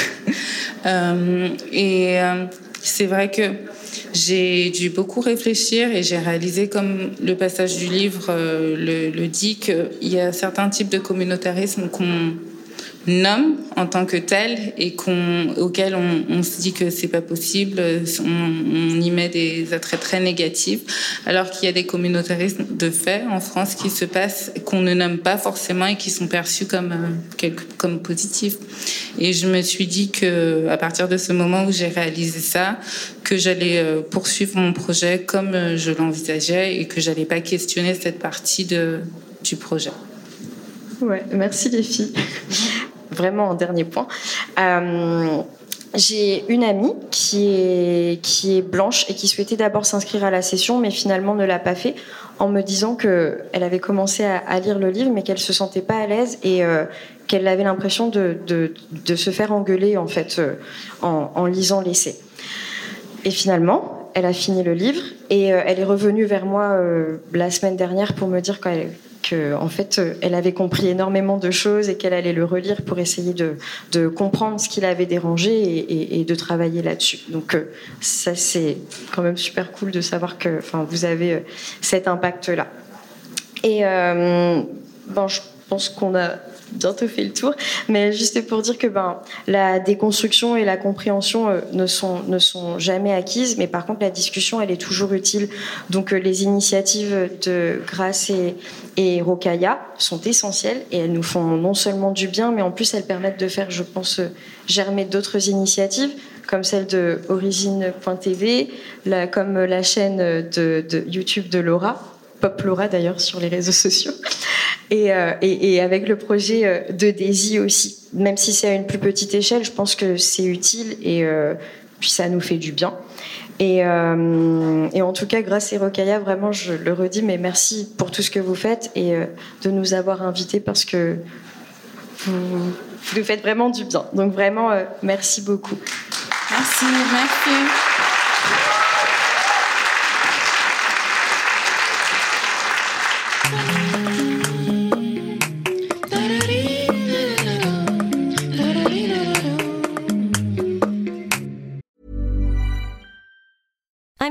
Euh, et euh, c'est vrai que j'ai dû beaucoup réfléchir et j'ai réalisé, comme le passage du livre le, le dit, qu'il y a certains types de communautarisme qu'on nomme en tant que tel et qu'on, auquel on, se dit que c'est pas possible, on, y met des attraits très négatifs, alors qu'il y a des communautarismes de fait en France qui se passent, qu'on ne nomme pas forcément et qui sont perçus comme, euh, comme positifs. Et je me suis dit que, à partir de ce moment où j'ai réalisé ça, que j'allais euh, poursuivre mon projet comme euh, je l'envisageais et que j'allais pas questionner cette partie de, du projet. Ouais, merci les filles. Vraiment, en dernier point. Euh, j'ai une amie qui est, qui est blanche et qui souhaitait d'abord s'inscrire à la session, mais finalement ne l'a pas fait en me disant que elle avait commencé à, lire le livre, mais qu'elle se sentait pas à l'aise et euh, qu'elle avait l'impression de, de, se faire engueuler en fait euh, en, lisant l'essai. Et finalement, elle a fini le livre et elle est revenue vers moi la semaine dernière pour me dire qu'elle en fait euh, elle avait compris énormément de choses et qu'elle allait le relire pour essayer de, comprendre ce qui l'avait dérangé et, de travailler là-dessus. Donc euh, ça c'est quand même super cool de savoir que vous avez euh, cet impact là. Et bon, je pense qu'on a bientôt fait le tour, mais juste pour dire que ben la déconstruction et la compréhension euh, ne sont ne sont jamais acquises, mais par contre la discussion elle est toujours utile. Donc euh, les initiatives de Grace et, et Rokaya sont essentielles et elles nous font non seulement du bien, mais en plus elles permettent de faire, je pense, euh, germer d'autres initiatives comme celle de Origine.tv, comme la chaîne de, de YouTube de Laura, Pop Laura d'ailleurs sur les réseaux sociaux, et, euh, et, avec le projet euh, de Daisy aussi. Même si c'est à une plus petite échelle, je pense que c'est utile et euh, puis ça nous fait du bien. Et, et en tout cas, grâce à Rokaya, vraiment, je le redis, mais merci pour tout ce que vous faites et de nous avoir invités parce que vous, vous nous faites vraiment du bien. Donc vraiment, merci beaucoup. Merci, merci.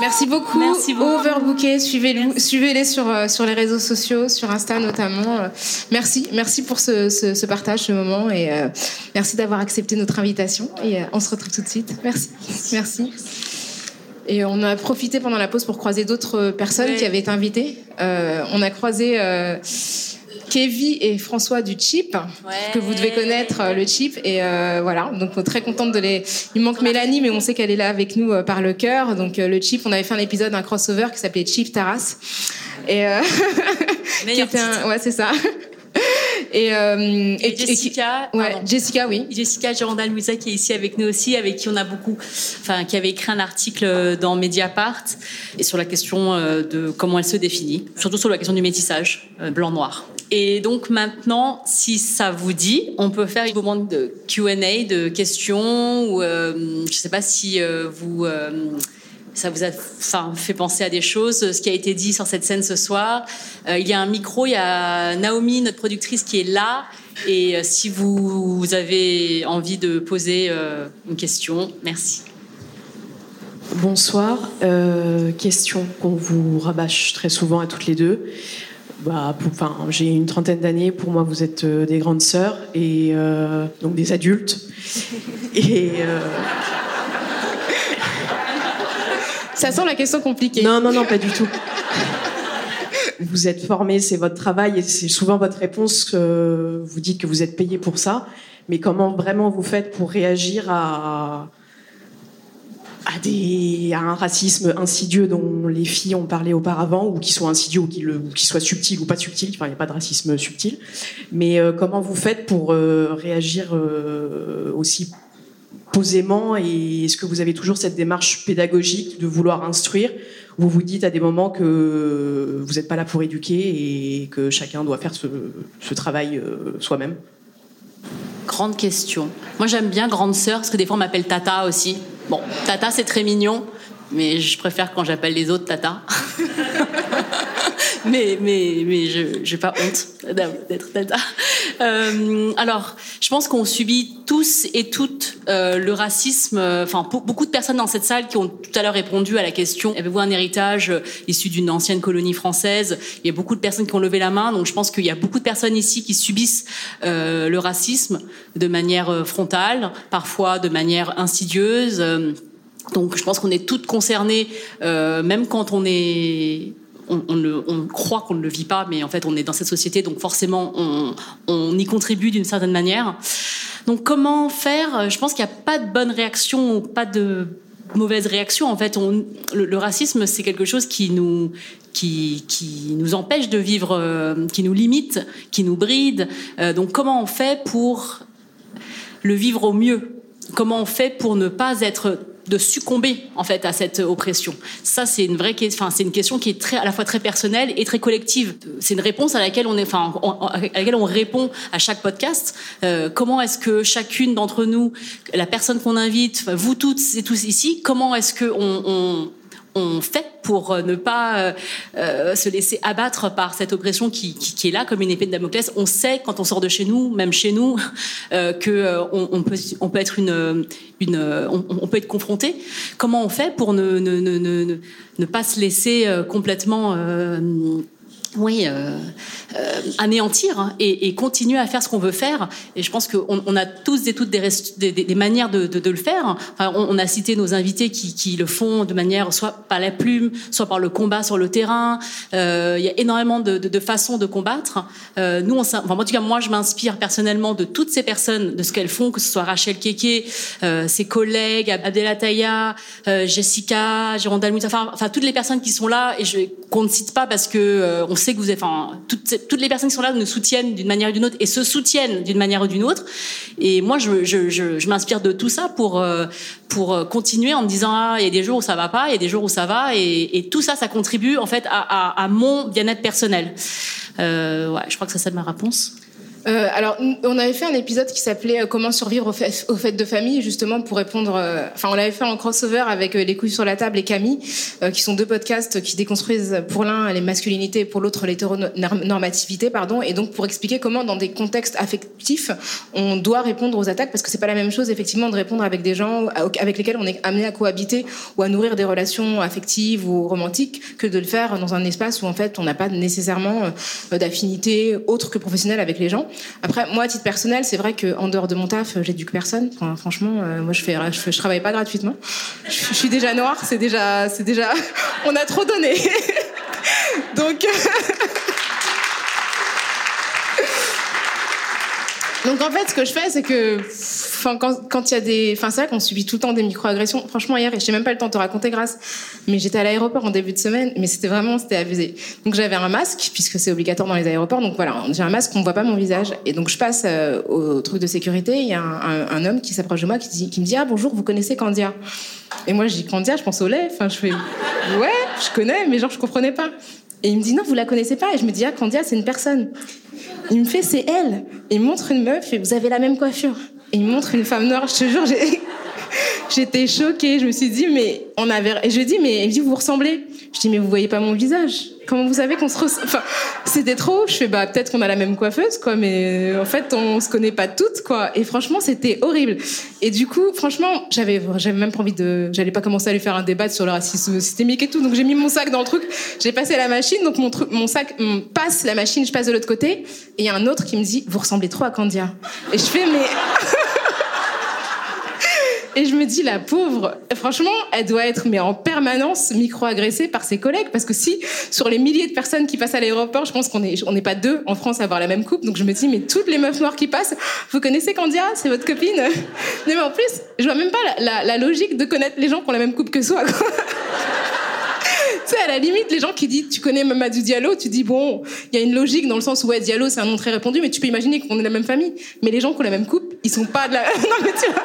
Merci beaucoup. Merci beaucoup. Overbooké, suivez-les suivez sur, euh, sur les réseaux sociaux, sur Insta notamment. Euh, Merci, merci pour ce, ce, ce partage, ce moment, et euh, merci d'avoir accepté notre invitation. Et euh, on se retrouve tout de suite. Merci, merci. Et on a profité pendant la pause pour croiser d'autres personnes qui avaient été invitées. Euh, on a croisé euh, Kevin et François du Chip, que vous devez connaître, euh, le Chip. Et euh, voilà, donc on est très contente de les. Il manque Mélanie, mais on sait qu'elle est là avec nous euh, par le cœur. Donc euh, le Chip, on avait fait un épisode, un crossover qui s'appelait Chip Taras. Et euh, qui était un- ouais, c'est ça. Et, euh, Et Jessica, ouais. Jessica, oui. Jessica Girondal Louisa qui est ici avec nous aussi, avec qui on a beaucoup, enfin, qui avait écrit un article dans Mediapart et sur la question euh, de comment elle se définit, surtout sur la question du métissage euh, blanc-noir. Et donc maintenant, si ça vous dit, on peut faire un moment de Q&A, de questions, ou euh, je sais pas si euh, vous euh, ça vous a fait penser à des choses, ce qui a été dit sur cette scène ce soir. Euh, il y a un micro, il y a Naomi, notre productrice, qui est là. Et euh, si vous, avez envie de poser euh, une question, merci. Bonsoir. Euh, question qu'on vous rabâche très souvent à toutes les deux. Bah, enfin, j'ai une trentaine d'années. Pour moi, vous êtes euh, des grandes sœurs et euh, donc des adultes. Et euh, Ça sent la question compliquée. non, non, non, pas du tout. Vous êtes formés, c'est votre travail et c'est souvent votre réponse que vous dites que vous êtes payé pour ça. Mais comment vraiment vous faites pour réagir à, à, un racisme insidieux dont les filles ont parlé auparavant, ou qui soit insidieux, ou qui, le, ou qui soit subtil ou pas subtil, enfin il n'y a pas de racisme subtil. Mais euh, comment vous faites pour euh, réagir euh, aussi posément et est-ce que vous avez toujours cette démarche pédagogique de vouloir instruire ou vous vous dites à des moments que vous n'êtes pas là pour éduquer et que chacun doit faire ce, ce travail euh, soi-même? Grande question. Moi, j'aime bien grande sœur parce que des fois, on m'appelle Tata aussi. Bon, Tata, c'est très mignon, mais je préfère quand j'appelle les autres Tata. mais mais, mais je n'ai pas honte d'être Tata. Euh, alors, je pense qu'on subit tous et toutes euh, le racisme. euh, Enfin, beaucoup de personnes dans cette salle qui ont tout à l'heure répondu à la question avez-vous un héritage issu d'une ancienne colonie française? Il y a beaucoup de personnes qui ont levé la main, donc je pense qu'il y a beaucoup de personnes ici qui subissent le racisme de manière frontale, parfois de manière insidieuse. donc je pense qu'on est toutes concernées, même quand on est on, croit qu'on ne le vit pas, mais en fait, on est dans cette société, donc forcément, on, y contribue d'une certaine manière. Donc, comment faire? Je pense qu'il n'y a pas de bonne réaction pas de mauvaise réaction. En fait, le, racisme, c'est quelque chose qui nous, qui, qui nous empêche de vivre, euh, qui nous limite, qui nous bride. Euh, donc, comment on fait pour le vivre au mieux? Comment on fait pour ne pas être de succomber en fait à cette oppression Ça, c'est une vraie, enfin, c'est une question qui est très, à la fois très personnelle et très collective. C'est une réponse à laquelle on est, enfin, à laquelle on répond à chaque podcast. Euh, comment est-ce que chacune d'entre nous, la personne qu'on invite, vous toutes et tous ici, comment est-ce que on on fait pour euh, ne pas euh, euh, se laisser abattre par cette oppression qui, est là comme une épée de Damoclès. On sait quand on sort de chez nous, même chez nous, euh, peut être confronté. Comment on fait pour ne ne pas se laisser complètement oui, euh, euh, anéantir hein, et, et continuer à faire ce qu'on veut faire. Et je pense qu'on on a tous et toutes des, des, des- manières de, de- de le faire. Enfin, on, on a cité nos invités qui, qui le font de manière soit par la plume, soit par le combat sur le terrain. Euh, Il y a énormément de, de- façons de combattre. Euh, nous, on, enfin, en tout cas, moi, je m'inspire personnellement de toutes ces personnes, de ce qu'elles font, que ce soit Rachel Keke, euh, ses collègues, Abdella Taya, euh, Jessica, Jérôme Dalmut, enfin, toutes les personnes qui sont là et qu'on ne cite pas parce que on sait que vous êtes, toutes, les personnes qui sont là nous soutiennent d'une manière ou d'une autre et se soutiennent d'une manière ou d'une autre. Et moi, je, m'inspire de tout ça pour euh, pour euh, continuer en me disant ah, il y a des jours où ça va pas, il y a des jours où ça va, et, tout ça, ça contribue en fait à, mon bien-être personnel. Euh, je crois que ça c'est ma réponse. Euh, alors, on avait fait un épisode qui s'appelait euh, Comment survivre aux, fê- aux fêtes de famille, justement pour répondre. euh, Enfin, on l'avait fait en crossover avec euh, Les couilles sur la table et Camille, qui sont deux podcasts qui déconstruisent pour l'un les masculinités et pour l'autre l'hétéronormativité, pardon, et donc pour expliquer comment, dans des contextes affectifs, on doit répondre aux attaques, parce que c'est pas la même chose, effectivement, de répondre avec des gens avec lesquels on est amené à cohabiter ou à nourrir des relations affectives ou romantiques, que de le faire dans un espace où en fait on n'a pas nécessairement d'affinité autre que professionnelle avec les gens. Après, moi, à titre personnel, c'est vrai qu'en dehors de mon taf, j'éduque personne. Franchement, euh, moi, je fais, je, travaille pas gratuitement. Je, je suis déjà noire, c'est déjà, c'est déjà, on a trop donné. Donc. Donc en fait, ce que je fais, c'est que, quand il y a des, enfin, c'est vrai qu'on subit tout le temps des microagressions. Franchement, hier, et j'ai même pas le temps de te raconter grâce, mais j'étais à l'aéroport en début de semaine, mais c'était vraiment, c'était abusé. Donc j'avais un masque puisque c'est obligatoire dans les aéroports. Donc voilà, j'ai un masque, on voit pas mon visage, et donc je passe euh, au truc de sécurité. Il y a un, homme qui s'approche de moi, qui me dit ah bonjour, vous connaissez Candia? Et moi je dis Candia, je pense au lait. Enfin, je fais ouais, je connais, mais genre je comprenais pas. Et il me dit non, vous la connaissez pas. Et je me dis ah Candia, c'est une personne. Il me fait c'est elle. Il montre une meuf et vous avez la même coiffure. Et il montre une femme noire. Je te jure, j'étais choquée. Je me suis dit mais on avait. Et je dis mais il me dit vous ressemblez. Je dis mais vous voyez pas mon visage. Comment vous savez qu'on se ressemble Enfin, c'était trop. Je fais bah peut-être qu'on a la même coiffeuse quoi, mais en fait on se connaît pas toutes quoi. Et franchement c'était horrible. Et du coup franchement j'avais j'avais même pas envie de. J'allais pas commencer à lui faire un débat sur le racisme systémique et tout. Donc j'ai mis mon sac dans le truc. J'ai passé la machine. Donc mon truc, mon sac passe la machine. Je passe de l'autre côté. Et il y a un autre qui me dit vous ressemblez trop à Candia. Et je fais mais. Et je me dis, la pauvre, franchement, elle doit être mais en permanence micro-agressée par ses collègues. Parce que si, sur les milliers de personnes qui passent à l'aéroport, je pense qu'on n'est on n'est pas deux en France à avoir la même coupe. Donc je me dis, mais toutes les meufs noires qui passent, vous connaissez Candia? C'est votre copine? Non, mais en plus, je vois même pas la, logique de connaître les gens qui ont la même coupe que soi. Tu sais, à la limite, les gens qui disent tu connais Mamadou Diallo, tu dis bon, il y a une logique dans le sens où ouais, Diallo c'est un nom très répandu, mais tu peux imaginer qu'on est de la même famille. Mais les gens qui ont la même coupe, ils sont pas de la. non mais tu vois.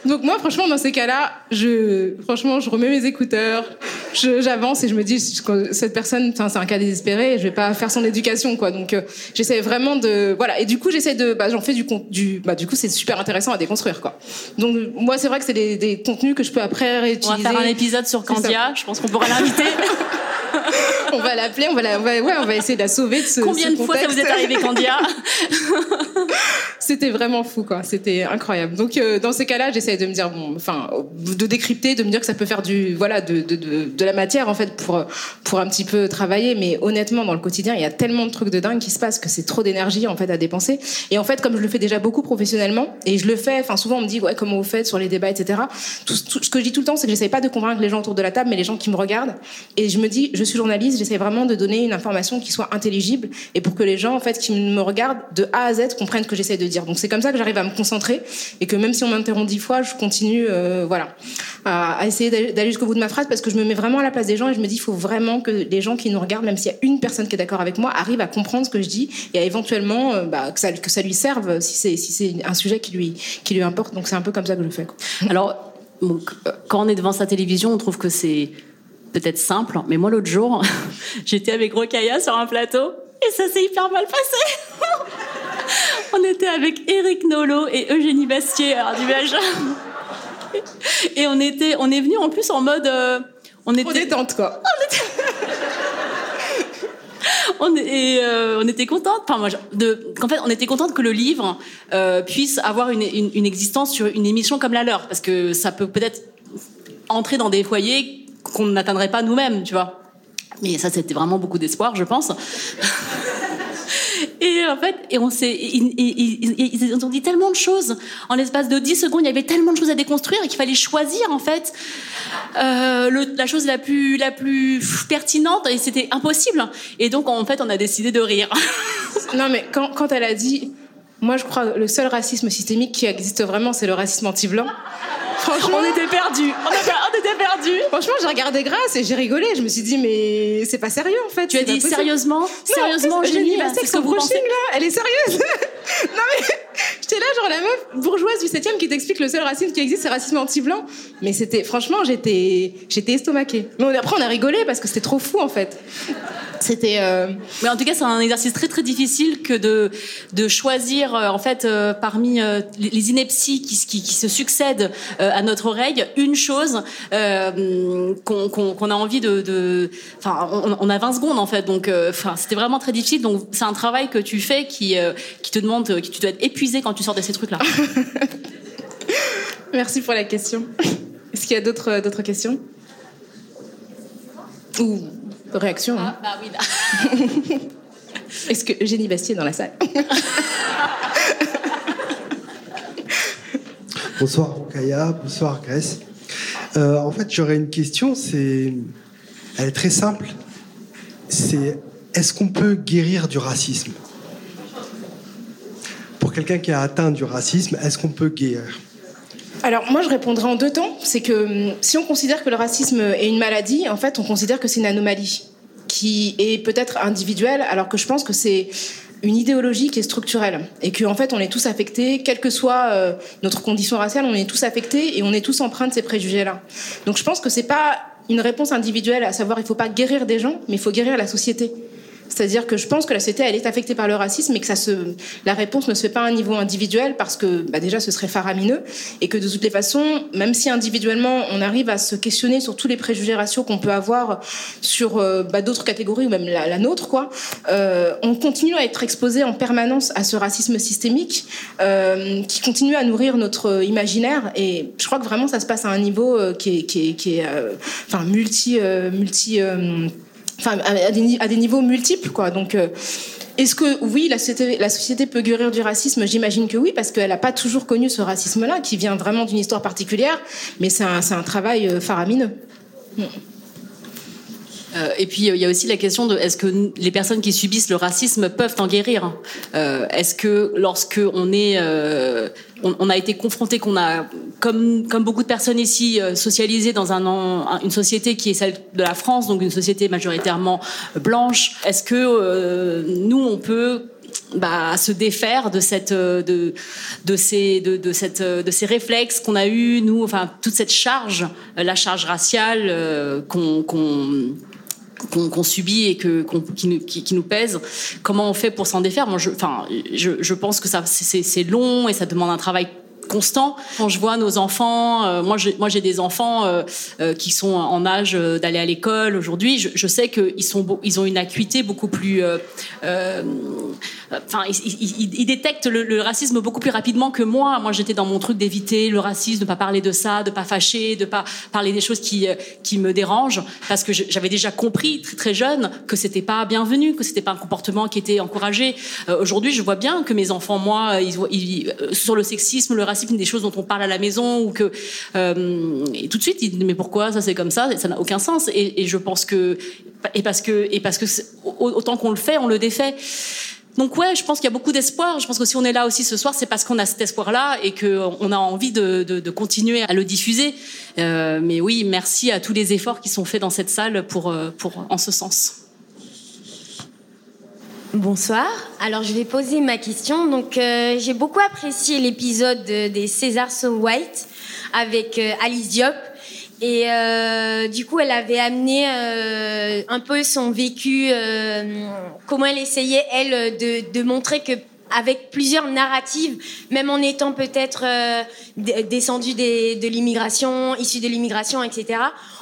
Donc moi, franchement, dans ces cas-là, je, franchement, je remets mes écouteurs, j'avance et je me dis, cette personne, c'est un cas désespéré, je vais pas faire son éducation, quoi. Donc, euh, j'essaie vraiment de, voilà. Et du coup, j'essaie de, bah, j'en fais du, du, bah, du coup, c'est super intéressant à déconstruire, quoi. Donc, moi, c'est vrai que c'est des, des contenus que je peux après On réutiliser. va faire un épisode sur. Candia. Je pense qu'on pourra l'inviter. on va l'appeler, on va, la, on va- ouais, on va essayer de la sauver de ce. Combien ce de fois ça vous est arrivé, Candia? C'était vraiment fou, quoi. C'était incroyable. Donc, euh, dans ces cas-là, j'essaie de me dire, bon, enfin, de décrypter, de me dire que ça peut faire du, voilà, de, de, de, de la matière, en fait, pour, pour un petit peu travailler. Mais honnêtement, dans le quotidien, il y a tellement de trucs de dingue qui se passent que c'est trop d'énergie, en fait, à dépenser. Et en fait, comme je le fais déjà beaucoup professionnellement, et je le fais, enfin, souvent, on me dit, ouais, comment vous faites sur les débats, etc. Tout, ce que je dis tout le temps, c'est que j'essaie pas de convaincre les gens autour de la table, mais les gens qui me regardent. Et je me dis, je suis journaliste, j'essaie vraiment de donner une information qui soit intelligible et pour que les gens, en fait, qui me regardent de A à Z comprennent ce que j'essaie de dire. Donc c'est comme ça que j'arrive à me concentrer et que même si on m'interrompt dix fois, je continue, euh, voilà, à, essayer d'aller jusqu'au bout de ma phrase parce que je me mets vraiment à la place des gens et je me dis, il faut vraiment que les gens qui nous regardent, même s'il y a une personne qui est d'accord avec moi, arrivent à comprendre ce que je dis et à éventuellement euh, bah, que, ça, lui serve si c'est un sujet qui lui importe. Donc c'est un peu comme ça que je fais. Alors, quand on est devant sa télévision, on trouve que c'est peut-être simple. Mais moi, l'autre jour, j'étais avec Rokaya sur un plateau et ça s'est hyper mal passé. on était avec Eric Nolo et Eugénie Bastier alors, du Belge. Et on était, on est venu en plus en mode, euh, on était détente quoi. On était, on, est- et, euh, on était contente. Enfin moi, de, qu'en fait, on était contente que le livre euh, puisse avoir une, une, une existence sur une émission comme la leur, parce que ça peut peut-être entrer dans des foyers qu'on n'atteindrait pas nous-mêmes, tu vois. Mais ça, c'était vraiment beaucoup d'espoir, je pense. Et en fait, et on s'est, ils, ont dit tellement de choses. En l'espace de 10 secondes, il y avait tellement de choses à déconstruire et qu'il fallait choisir, en fait, euh, la chose la plus, la plus pertinente et c'était impossible. Et donc, en fait, on a décidé de rire. Non, mais quand, quand elle a dit, moi je crois le seul racisme systémique qui existe vraiment, c'est le racisme anti-blanc. Franchement, On était perdus. On, était perdus. Franchement, j'ai regardé Grâce et j'ai rigolé. Je me suis dit, mais c'est pas sérieux en fait. Tu as dit possible. sérieusement Non, Sérieusement, en plus, Eugénie, Eugénie c'est ce que vous pensez là, elle est sérieuse. non mais j'étais là genre la meuf bourgeoise du 7 qui t'explique le seul racisme qui existe, c'est le racisme anti-blanc. Mais c'était, franchement, j'étais, j'étais estomaquée. Mais on- après, on a rigolé parce que c'était trop fou en fait. C'était. euh, Mais en tout cas, c'est un exercice très très difficile que de de choisir euh, en fait euh, parmi les inepties qui, se- qui, qui se succèdent à notre oreille une chose euh, qu'on a envie de enfin on, on a 20 secondes en fait donc enfin c'était vraiment très difficile donc c'est un travail que tu fais qui qui te demande qui tu dois être épuisé quand tu sors de ces trucs là. Merci pour la question. Est-ce qu'il y a d'autres d'autres questions? Ou réactions hein bah oui. Est-ce que Eugénie Bastier est dans la salle? Bonsoir Kaya, bonsoir Grèce. Euh, en fait, j'aurais une question, c'est, elle est très simple. C'est, est-ce qu'on peut guérir du racisme? Pour quelqu'un qui a atteint du racisme, est-ce qu'on peut guérir? Alors moi je répondrai en deux temps. C'est que hum, si on considère que le racisme est une maladie, en fait on considère que c'est une anomalie qui est peut-être individuelle, alors que je pense que c'est une idéologie qui est structurelle et qu'en en fait on est tous affectés, quelle que soit euh, notre condition raciale, on est tous affectés et on est tous empreints de ces préjugés-là. Donc je pense que c'est pas une réponse individuelle à savoir il faut pas guérir des gens, mais il faut guérir la société. C'est-à-dire que je pense que la société, elle est affectée par le racisme et que la réponse ne se fait pas à un niveau individuel parce que bah déjà ce serait faramineux et que de toutes les façons, même si individuellement on arrive à se questionner sur tous les préjugés raciaux qu'on peut avoir sur euh, bah, d'autres catégories ou même la, nôtre, quoi, euh, on continue à être exposé en permanence à ce racisme systémique euh, qui continue à nourrir notre imaginaire et je crois que vraiment ça se passe à un niveau qui est, qui est, enfin multi, multi enfin, à, des, niveaux multiples, quoi. Donc, euh, est-ce que oui, la société, peut guérir du racisme? J'imagine que oui, parce qu'elle n'a pas toujours connu ce racisme-là, qui vient vraiment d'une histoire particulière, mais c'est un, travail euh, faramineux. Mm. Euh, et puis il y a aussi la question de est-ce que les personnes qui subissent le racisme peuvent en guérir? Est-ce que lorsque on est on, a été confronté, qu'on a, comme, beaucoup de personnes ici, euh, socialisé dans un, un, une société qui est celle de la France, donc une société majoritairement blanche. Est-ce que euh, nous, on peut bah, se défaire de ces réflexes qu'on a eu nous enfin toute cette charge la charge raciale euh, qu'on qu'on qu subit et que qu qui, qui, qui, nous pèse. Comment on fait pour s'en défaire? Moi, je, enfin, je, je pense que ça c'est long et ça demande un travail Quand je vois nos enfants, euh, moi j'ai des enfants euh, euh, qui sont en âge d'aller à l'école aujourd'hui. Je, sais qu'ils ont une acuité beaucoup plus enfin ils, détectent le, racisme beaucoup plus rapidement que moi. Moi j'étais dans mon truc d'éviter le racisme, de pas parler de ça, de pas fâcher, de pas parler des choses qui me dérangent parce que j'avais déjà compris très très jeune que c'était pas bienvenu, que c'était pas un comportement qui était encouragé. aujourd'hui je vois bien que mes enfants moi sur le sexisme, le racisme des choses dont on parle à la maison ou que euh, tout de suite il dit mais pourquoi ça c'est comme ça ça n'a aucun sens et, et, je pense que et parce que et parce que autant qu'on le fait on le défait donc ouais, je pense qu'il y a beaucoup d'espoir. Je pense que si on est là aussi ce soir, c'est parce qu'on a cet espoir-là et qu'on a envie de, de, de, continuer à le diffuser. Euh, mais oui, merci à tous les efforts qui sont faits dans cette salle pour, euh, pour en ce sens. Bonsoir. Alors je vais poser ma question. Donc euh, j'ai beaucoup apprécié l'épisode des César So White avec euh, Alice Diop. Et euh, du coup, elle avait amené euh, un peu son vécu, euh, comment elle essayait, elle, de, de montrer que avec plusieurs narratives, même en étant peut-être euh, des, de l'immigration, issu de l'immigration, etc.,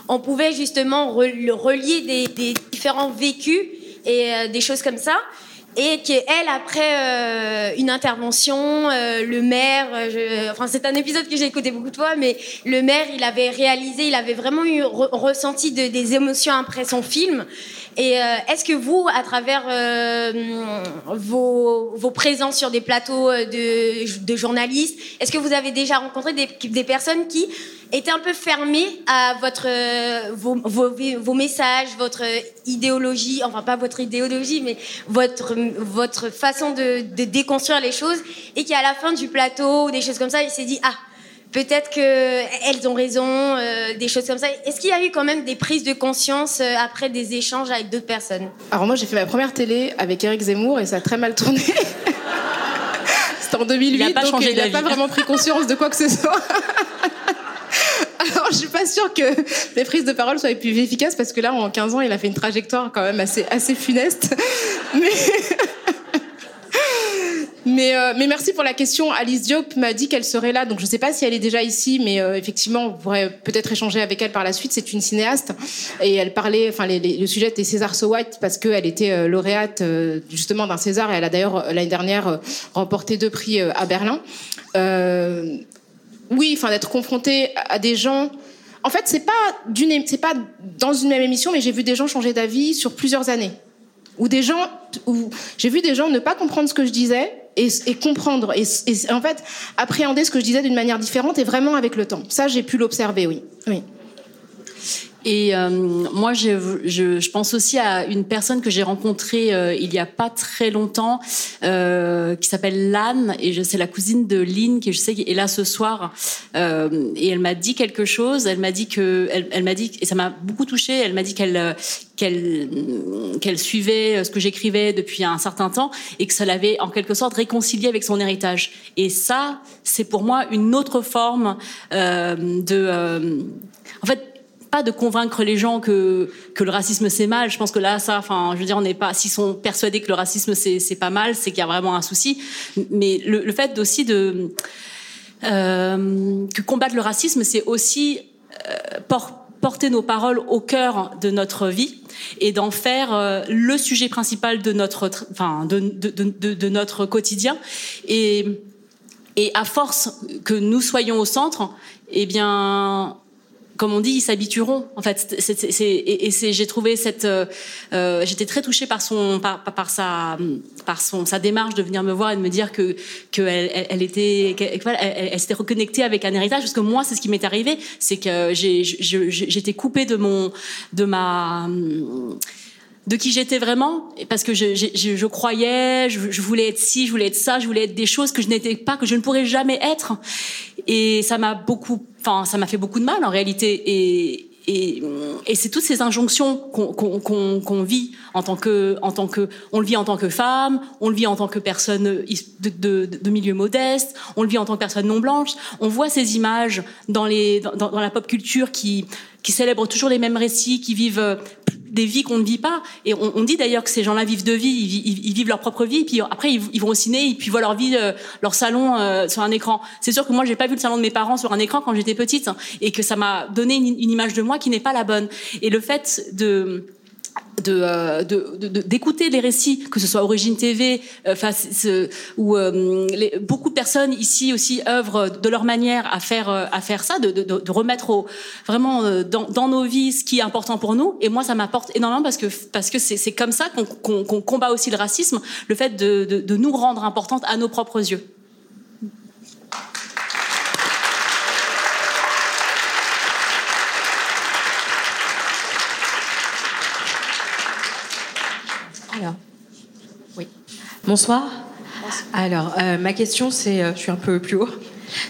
on pouvait justement relier des, des différents vécus et euh, des choses comme ça. Et qu'elle après euh, une intervention euh, le maire enfin c'est un épisode que j'ai écouté beaucoup de fois mais le maire il avait réalisé il avait vraiment eu re ressenti de, des émotions après son film et euh, est-ce que vous à travers euh, vos, présences sur des plateaux de, de journalistes est-ce que vous avez déjà rencontré des, personnes qui était un peu fermé à votre vos, messages, votre idéologie, enfin pas votre idéologie, mais votre votre façon de, de déconstruire les choses, et qui à la fin du plateau ou des choses comme ça, il s'est dit ah peut-être que elles ont raison, euh, des choses comme ça. Est-ce qu'il y a eu quand même des prises de conscience euh, après des échanges avec d'autres personnes? Alors moi j'ai fait ma première télé avec Eric Zemmour et ça a très mal tourné. C'était en 2008, il a pas donc il n'a pas vraiment pris conscience de quoi que ce soit. Alors, je suis pas sûre que les prises de parole soient plus efficaces parce que là, en 15 ans, il a fait une trajectoire quand même assez, assez funeste. Mais. Mais, euh, mais, merci pour la question. Alice Diop m'a dit qu'elle serait là, donc je ne sais pas si elle est déjà ici, mais euh, effectivement, on pourrait peut-être échanger avec elle par la suite. C'est une cinéaste et elle parlait, enfin, le sujet était César So White parce qu'elle était euh, lauréate euh, justement d'un César et elle a d'ailleurs l'année dernière remporté deux prix à Berlin. oui, enfin, d'être confrontée à des gens. En fait, c'est pas pas dans une même émission, mais j'ai vu des gens changer d'avis sur plusieurs années Où des gens, où j'ai vu des gens ne pas comprendre ce que je disais et, comprendre et, en fait appréhender ce que je disais d'une manière différente et vraiment avec le temps. Ça, j'ai pu l'observer. Oui. Et euh, moi, je, je, je, pense aussi à une personne que j'ai rencontrée euh, il y a pas très longtemps, euh, qui s'appelle Lanne, et c'est la cousine de Lynn, qui je sais est là ce soir. Euh, et elle m'a dit quelque chose. Elle m'a dit que, elle, m'a dit, et ça m'a beaucoup touchée. Elle m'a dit qu'elle qu'elle qu'elle suivait ce que j'écrivais depuis un certain temps et que ça l'avait en quelque sorte réconcilié avec son héritage. Et ça, c'est pour moi une autre forme de, en fait pas de convaincre les gens que que le racisme c'est mal. Je pense que là, ça, enfin, je veux dire, on n'est pas. S'ils sont persuadés que le racisme c'est pas mal, c'est qu'il y a vraiment un souci. Mais le, le fait aussi de euh, que combattre le racisme, c'est aussi euh, por porter nos paroles au cœur de notre vie et d'en faire euh, le sujet principal de notre, enfin, de, de, de, de notre quotidien. Et, et à force que nous soyons au centre, eh bien, comme on dit, ils s'habitueront. En fait, c'est, et, c'est, j'ai trouvé cette, euh, j'étais très touchée par son, par, par sa, par son, sa démarche de venir me voir et de me dire que, que elle, elle était, qu'elle, elle, elle, s'était reconnectée avec un héritage. Parce que moi, c'est ce qui m'est arrivé, c'est que j'ai, j'étais coupée de mon, de ma de qui j'étais vraiment parce que je, je, je croyais, je, je, voulais être ci, je voulais être ça, je voulais être des choses que je n'étais pas, que je ne pourrais jamais être. Et ça m'a beaucoup, enfin, ça m'a fait beaucoup de mal en réalité. Et, et, et c'est toutes ces injonctions qu'on qu qu vit en tant que, en tant que, on le vit en tant que femme, on le vit en tant que personne de, de, de milieu modeste, on le vit en tant que personne non blanche. On voit ces images dans les, dans la pop culture qui, qui célèbrent toujours les mêmes récits, qui vivent des vies qu'on ne vit pas. Et on, dit d'ailleurs que ces gens-là vivent de vie, ils, vivent leur propre vie, puis après ils, ils, vont au ciné, et puis voient leur vie, euh, leur salon euh, sur un écran. C'est sûr que moi j'ai pas vu le salon de mes parents sur un écran quand j'étais petite, hein, et que ça m'a donné une, une, image de moi qui n'est pas la bonne. Et le fait de de, de, de, d'écouter les récits, que ce soit Origine TV, euh, où euh, beaucoup de personnes ici aussi œuvrent de leur manière à faire à faire ça, de, de, de remettre au, vraiment dans, dans, nos vies ce qui est important pour nous. Et moi, ça m'apporte énormément parce que parce que c'est, comme ça qu'on, combat aussi le racisme, le fait de, de, de nous rendre importantes à nos propres yeux. Alors, oui. Bonsoir. Alors, euh, ma question, c'est, euh, je suis un peu plus haut.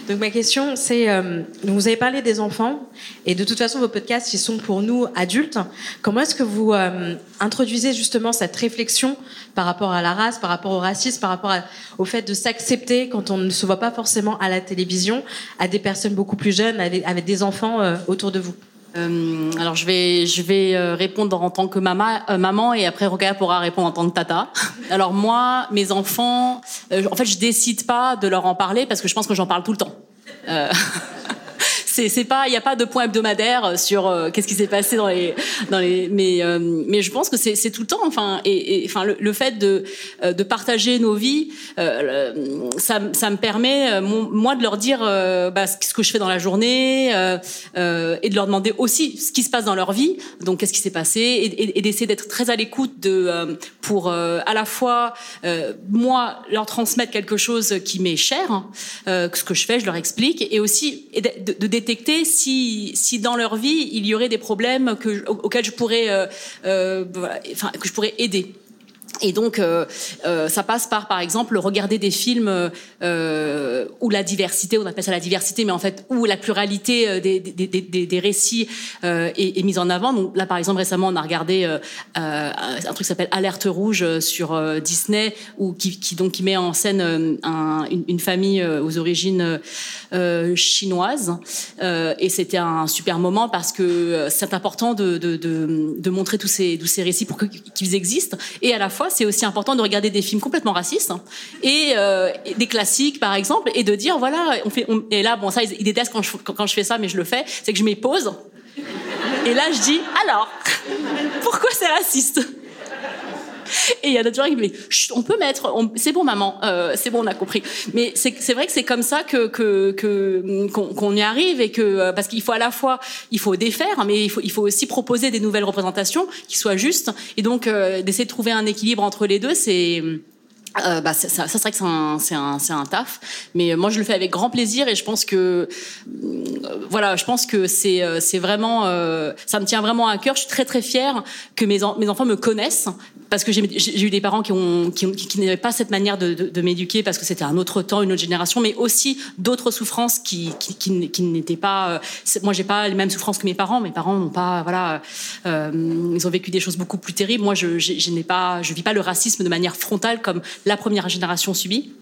Donc ma question, c'est, euh, vous avez parlé des enfants, et de toute façon, vos podcasts, ils sont pour nous adultes. Comment est-ce que vous euh, introduisez justement cette réflexion par rapport à la race, par rapport au racisme, par rapport à, au fait de s'accepter quand on ne se voit pas forcément à la télévision, à des personnes beaucoup plus jeunes, avec, avec des enfants euh, autour de vous? Euh, alors je vais je vais euh, répondre en tant que maman euh, maman et après Rokhaya pourra répondre en tant que tata. Alors moi mes enfants euh, en fait je décide pas de leur en parler parce que je pense que j'en parle tout le temps. il n'y a pas de point hebdomadaire sur euh, qu'est-ce qui s'est passé dans les mais euh, mais je pense que c'est tout le temps enfin et, enfin le, fait de euh, de partager nos vies euh, ça ça me permet moi de leur dire bah, ce que je fais dans la journée et de leur demander aussi ce qui se passe dans leur vie donc qu'est-ce qui s'est passé et, d'essayer d'être très à l'écoute de pour à la fois moi leur transmettre quelque chose qui m'est cher hein, ce que je fais je leur explique et aussi de, de, de si, si dans leur vie il y aurait des problèmes que, auxquels je pourrais, euh, euh, enfin, que je pourrais aider. Et donc, euh, euh, ça passe par, par exemple, regarder des films euh, où la diversité, on appelle ça la diversité, mais en fait où la pluralité des, des, des, des récits est, mise en avant. Donc là, par exemple, récemment, on a regardé un truc qui s'appelle Alerte rouge sur Disney, où qui, donc qui met en scène un, une, famille aux origines chinoises. et c'était un super moment parce que c'est important de, de, de, de, montrer tous ces, tous ces récits pour qu'ils existent, et à la fois c'est aussi important de regarder des films complètement racistes et, euh, et, des classiques par exemple et de dire voilà on fait on, et là bon ça ils, détestent quand je, quand je fais ça mais je le fais c'est que je mets pause et là je dis alors pourquoi c'est raciste? Et il y a d'autres gens qui me disent, on peut mettre, c'est bon maman, euh, c'est bon, on a compris. Mais c'est vrai que c'est comme ça que que que- qu'on qu'on y arrive et que euh, parce qu'il faut à la fois, il faut défaire, mais il faut il faut aussi proposer des nouvelles représentations qui soient justes. Et donc euh, d'essayer de trouver un équilibre entre les deux, c'est euh, bah, ça, ça, que c'est un, taf, mais euh, moi je le fais avec grand plaisir et je pense que euh, voilà, je pense que c'est vraiment ça me tient vraiment à cœur. Je suis très très fière que mes en- mes enfants me connaissent parce que j'ai eu des parents qui n'avaient pas cette manière de, m'éduquer parce que c'était un autre temps, une autre génération, mais aussi d'autres souffrances qui n'étaient pas. moi j'ai pas les mêmes souffrances que mes parents. Mes parents n'ont pas voilà, ils ont vécu des choses beaucoup plus terribles. Moi je j'ai- je n'ai pas je vis pas le racisme de manière frontale comme la première génération subit.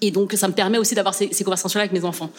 Et donc, ça me permet aussi d'avoir ces, conversations-là avec mes enfants.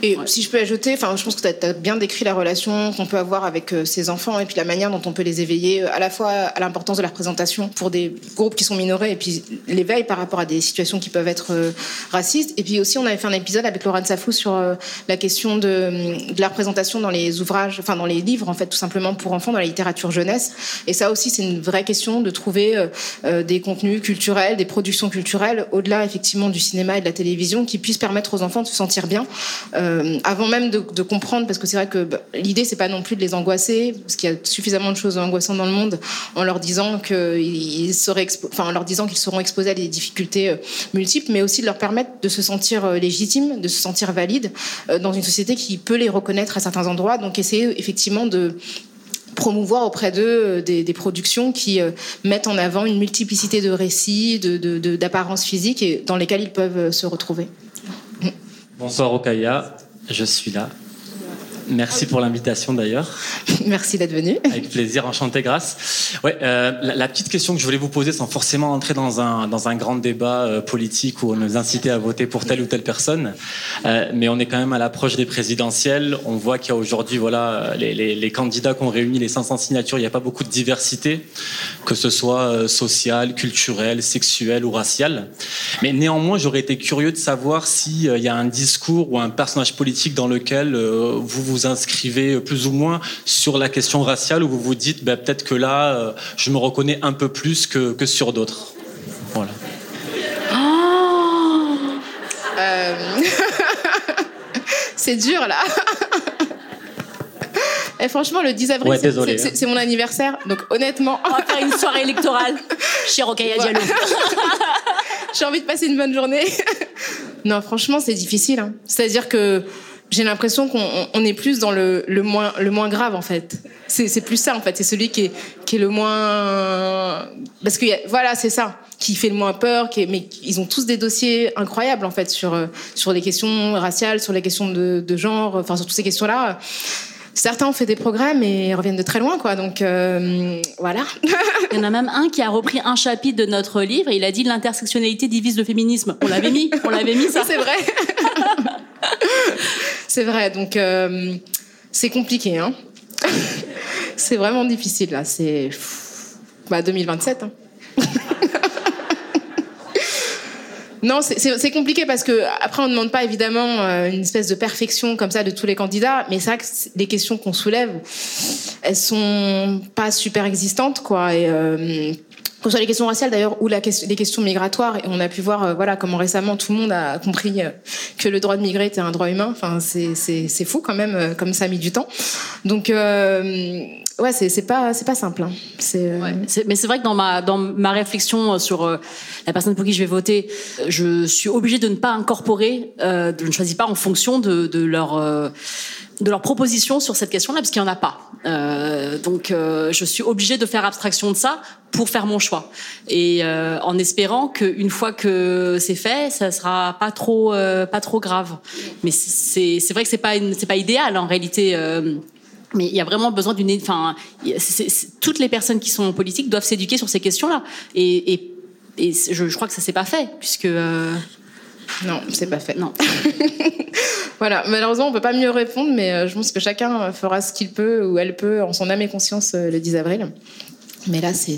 Et si je peux ajouter, enfin, je pense que tu as, bien décrit la relation qu'on peut avoir avec euh, ces enfants et puis la manière dont on peut les éveiller, euh, à la fois à l'importance de la représentation pour des groupes qui sont minorés et puis l'éveil par rapport à des situations qui peuvent être euh, racistes. Et puis aussi, on avait fait un épisode avec Laurent Safou sur euh, la question de, de la représentation dans les ouvrages, enfin dans les livres, en fait, tout simplement pour enfants, dans la littérature jeunesse. Et ça aussi, c'est une vraie question de trouver des contenus culturels, des productions culturelles, au-delà effectivement du cinéma et de la télévision, qui puissent permettre aux enfants de se sentir bien. Euh, avant même de, comprendre, parce que c'est vrai que bah, l'idée c'est pas non plus de les angoisser, parce qu'il y a suffisamment de choses angoissantes dans le monde, en leur disant qu'ils seront exposés à des difficultés euh, multiples, mais aussi de leur permettre de se sentir euh, légitimes, de se sentir valides dans une société qui peut les reconnaître à certains endroits. Donc essayer effectivement de promouvoir auprès d'eux des, productions qui mettent en avant une multiplicité de récits, de- de- d'apparences physiques et dans lesquelles ils peuvent se retrouver. Bonsoir Okaya, je suis là. Merci pour l'invitation d'ailleurs. Merci d'être venu. Avec plaisir, enchanté, grâce. Ouais, euh, la, la petite question que je voulais vous poser, sans forcément entrer dans un, dans un grand débat euh, politique on nous incitait à voter pour telle ou telle personne, euh, mais on est quand même à l'approche des présidentielles. On voit qu'il y a aujourd'hui, voilà, les, les, les candidats qui ont réuni les 500 signatures, il n'y a pas beaucoup de diversité, que ce soit sociale, culturelle, sexuelle ou raciale. Mais néanmoins, j'aurais été curieux de savoir s'il y a un discours ou un personnage politique dans lequel euh, vous vous inscrivez plus ou moins sur la question raciale, où vous vous dites ben, peut-être que là, euh, je me reconnais un peu plus que, que sur d'autres. Voilà. Euh, c'est dur là. Et franchement, le 10 avril, Ouais, c'est- désolé, c'est hein. c'est mon anniversaire. Donc honnêtement. On va faire une soirée électorale chez Rokaya Diallo. J'ai envie de passer une bonne journée. non, franchement, c'est difficile. hein. C'est-à-dire que j'ai l'impression qu'on on- on est plus dans le, le, moins, le moins grave, en fait. C'est c'est plus ça, en fait. C'est celui qui est, qui est le moins... Parce que, voilà, c'est ça. Qui fait le moins peur. Qui est- Mais ils ont tous des dossiers incroyables, en fait, sur, euh, sur les questions raciales, sur les questions de, de genre, enfin, sur toutes ces questions-là. Certains ont fait des progrès, mais ils reviennent de très loin, quoi. Donc, euh, voilà. Il y en a même un qui a repris un chapitre de notre livre et il a dit l'intersectionnalité divise le féminisme. On l'avait mis, on l'avait mis ça. c'est vrai. c'est vrai, donc euh, c'est compliqué. Hein. c'est vraiment difficile là. C'est bah, 2027. hein. Non, c'est- compliqué parce que après on ne demande pas évidemment euh, une espèce de perfection comme ça de tous les candidats, mais c'est vrai que les questions qu'on soulève, elles sont pas super existantes quoi. Euh, que ce soit les questions raciales d'ailleurs ou la question, les questions migratoires, et on a pu voir euh, voilà comment récemment tout le monde a compris euh, que le droit de migrer était un droit humain. Enfin c'est c'est c'est fou quand même euh, comme ça a mis du temps. Donc ouais c'est c'est pas c'est pas simple. hein. C'est- Mais c'est vrai que dans ma, dans ma réflexion sur la personne pour qui je vais voter, je suis obligée de ne pas incorporer, je ne choisis pas en fonction de, de leur. Euh, de leurs propositions sur cette question-là, parce qu'il n'y en a pas. Euh, donc, euh, je suis obligée de faire abstraction de ça pour faire mon choix. Et euh, en espérant qu'une fois que c'est fait, ça sera pas trop, euh, pas trop grave. Mais c'est vrai que c'est pas, pas idéal en réalité. euh, mais il y a vraiment besoin d'une. Enfin, toutes les personnes qui sont en politique doivent s'éduquer sur ces questions-là. Et, et, et je, je crois que ça s'est pas fait, puisque. Euh, Non, c'est pas fait. Non. Voilà, malheureusement, on peut pas mieux répondre, mais euh, je pense que chacun fera ce qu'il peut ou elle peut en son âme et conscience euh, le 10 avril. Mais là, c'est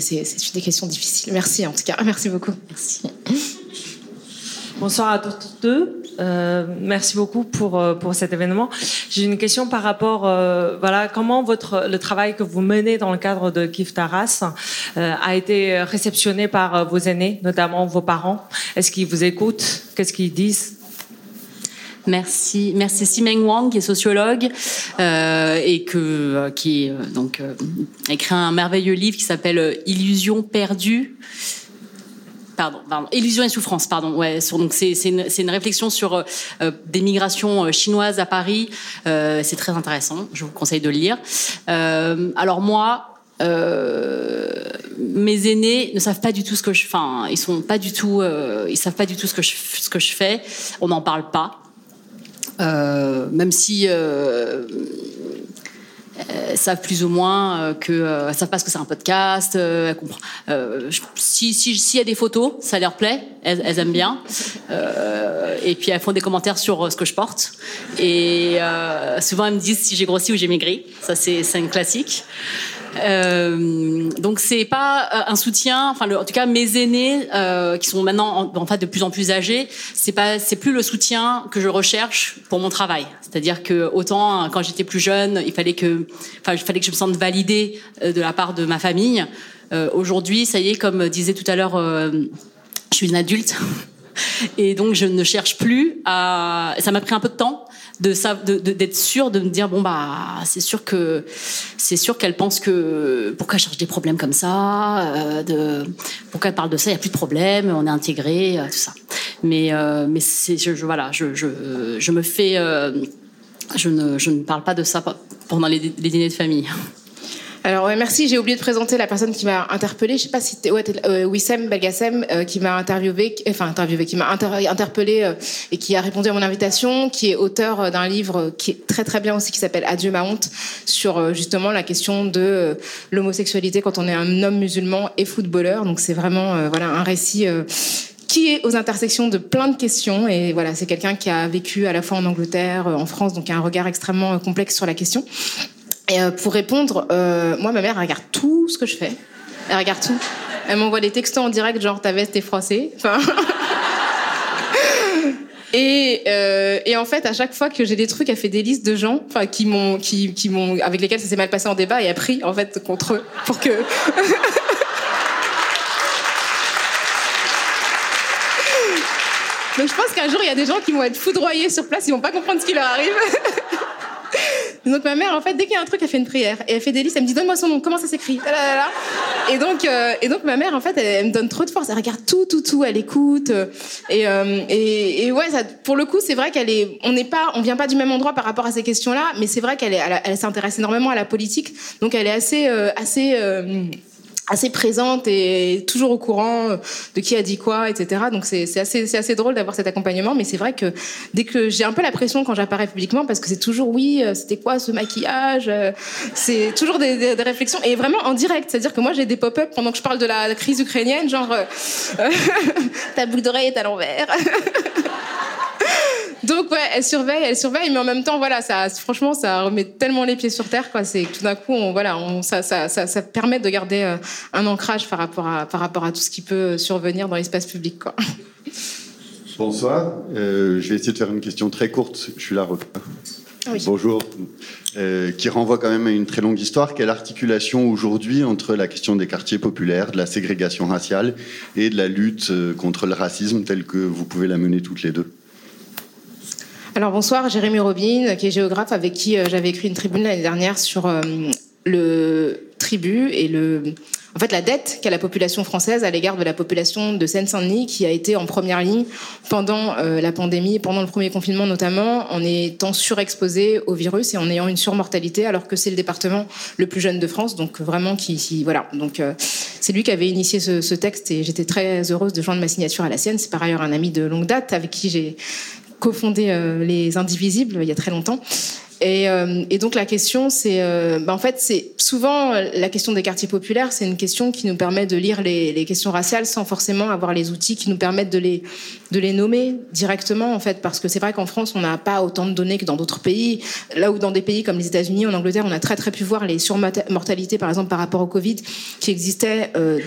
des questions difficiles. Merci en tout cas, merci beaucoup. Merci. Bonsoir à toutes deux. Euh, merci beaucoup pour, euh, pour cet événement. J'ai une question par rapport, euh, voilà, comment votre, le travail que vous menez dans le cadre de Kif Taras euh, a été réceptionné par vos aînés, notamment vos parents? Est-ce qu'ils vous écoutent? Qu'est-ce qu'ils disent? Merci, merci Simeng Wang qui est sociologue et que qui donc écrit un merveilleux livre qui s'appelle Illusion perdue. Pardon, pardon, Illusion et souffrance, pardon. Ouais, donc c'est une, une réflexion sur euh, euh, des migrations euh, chinoises à Paris. C'est très intéressant. Je vous conseille de le lire. Alors moi, mes aînés ne savent pas du tout ce que je, enfin, ils sont pas du tout, ils savent pas du tout ce que je, ce que je fais. On n'en parle pas. Même si elles savent plus ou moins euh, que euh, elles savent pas ce que c'est un podcast. euh, elles. Euh, si si s'il y a des photos, ça leur plaît, elles, elles aiment bien. Euh, et puis elles font des commentaires sur euh, ce que je porte. Et euh, souvent elles me disent si j'ai grossi ou j'ai maigri. Ça c'est c'est une classique. Euh, donc c'est pas euh, un soutien. Enfin, le- en tout cas, mes aînés euh, qui sont maintenant en, fait de plus en plus âgés, c'est pas, c'est plus le soutien que je recherche pour mon travail. C'est-à-dire que autant hein, quand j'étais plus jeune, il fallait que, enfin, il fallait que je me sente validée euh, de la part de ma famille. Euh, Aujourd'hui, ça y est, comme disait tout à l'heure, euh, je suis une adulte. Et donc, je ne cherche plus à. Ça m'a pris un peu de temps de d'être sûre de me dire bon bah c'est sûr que c'est sûr qu'elle pense que pourquoi elle cherche des problèmes comme ça, euh, de pourquoi elle parle de ça, il y a plus de problème, on est intégré, euh, tout ça. Mais euh, mais voilà, je, je me fais je ne je ne parle pas de ça pendant les dîners de famille. Alors ouais, merci. J'ai oublié de présenter la personne qui m'a interpellée. Je sais pas si c'était ouais, t'es- euh, Wissem Belgassem euh, qui m'a interviewé, enfin interviewé, qui m'a inter- euh, et qui a répondu à mon invitation, qui est auteur euh, d'un livre euh, qui est très très bien aussi, qui s'appelle Adieu ma honte, sur euh, justement la question de l'homosexualité quand on est un homme musulman et footballeur. Donc c'est vraiment voilà un récit. qui est aux intersections de plein de questions et voilà c'est quelqu'un qui a vécu à la fois en Angleterre, en France, donc a un regard extrêmement complexe sur la question. Et euh, pour répondre, euh, moi, ma mère elle regarde tout ce que je fais. Elle regarde tout. Elle m'envoie des textos en direct, genre ta veste est froissée. Enfin. Et, euh, et en fait, à chaque fois que j'ai des trucs, elle fait des listes de gens, enfin, qui m'ont, qui, qui m'ont, avec lesquels ça s'est mal passé en débat, et a pris en fait contre eux pour que. Donc je pense qu'un jour il y a des gens qui vont être foudroyés sur place, ils vont pas comprendre ce qui leur arrive. Donc ma mère, en fait, dès qu'il y a un truc, elle fait une prière et elle fait des listes. Elle me dit donne-moi son nom, comment ça s'écrit? La. Et donc, euh, et donc ma mère, en fait, elle, me donne trop de force. Elle regarde tout, tout, tout. Elle écoute. euh, et, euh, et, et ouais, pour le coup, c'est vrai qu'elle est. On n'est pas, on vient pas du même endroit par rapport à ces questions-là, mais c'est vrai qu'elle elle, elle s'intéresse énormément à la politique. Donc elle est assez, assez. Assez présente et toujours au courant de qui a dit quoi, etc. Donc c'est assez, assez drôle d'avoir cet accompagnement, mais c'est vrai que dès que j'ai un peu la pression quand j'apparais publiquement, parce que c'est toujours oui, euh, c'était quoi ce maquillage euh, C'est toujours des, réflexions et vraiment en direct, c'est-à-dire que moi j'ai des pop-up pendant que je parle de la crise ukrainienne, genre euh, ta boucle d'oreille est à l'envers. Donc ouais, elle surveille, elle surveille, mais en même temps, voilà, ça, franchement, ça remet tellement les pieds sur terre, quoi. C'est tout d'un coup, voilà, ça, ça, ça, ça permet de garder un ancrage par rapport à, par rapport à tout ce qui peut survenir dans l'espace public, quoi. Bonsoir. Euh, je vais essayer de faire une question très courte. Je suis là. Oui. Bonjour. Euh, qui renvoie quand même à une très longue histoire. Quelle articulation aujourd'hui entre la question des quartiers populaires, de la ségrégation raciale et de la lutte euh, contre le racisme telle que vous pouvez la mener toutes les deux? Alors bonsoir, Jérémy Robin, qui est géographe, avec qui j'avais écrit une tribune l'année dernière sur le tribut et le, en fait, la dette qu'a la population française à l'égard de la population de Seine-Saint-Denis, qui a été en première ligne pendant euh, la pandémie, pendant le premier confinement notamment, en étant surexposé au virus et en ayant une surmortalité, alors que c'est le département le plus jeune de France, donc vraiment qui, voilà, donc euh, c'est lui qui avait initié ce, ce texte et j'étais très heureuse de joindre ma signature à la sienne. C'est par ailleurs un ami de longue date avec qui j'ai cofondé euh, les Indivisibles il y a très longtemps. Et, euh, et, donc la question, c'est, euh, bah, en fait, c'est souvent euh, la question des quartiers populaires, c'est une question qui nous permet de lire les, les, questions raciales sans forcément avoir les outils qui nous permettent de les de les nommer directement, en fait, parce que c'est vrai qu'en France, on n'a pas autant de données que dans d'autres pays. Là où dans des pays comme les États-Unis, en Angleterre, on a très très pu voir les surmortalités, par exemple, par rapport au Covid, qui existaient euh,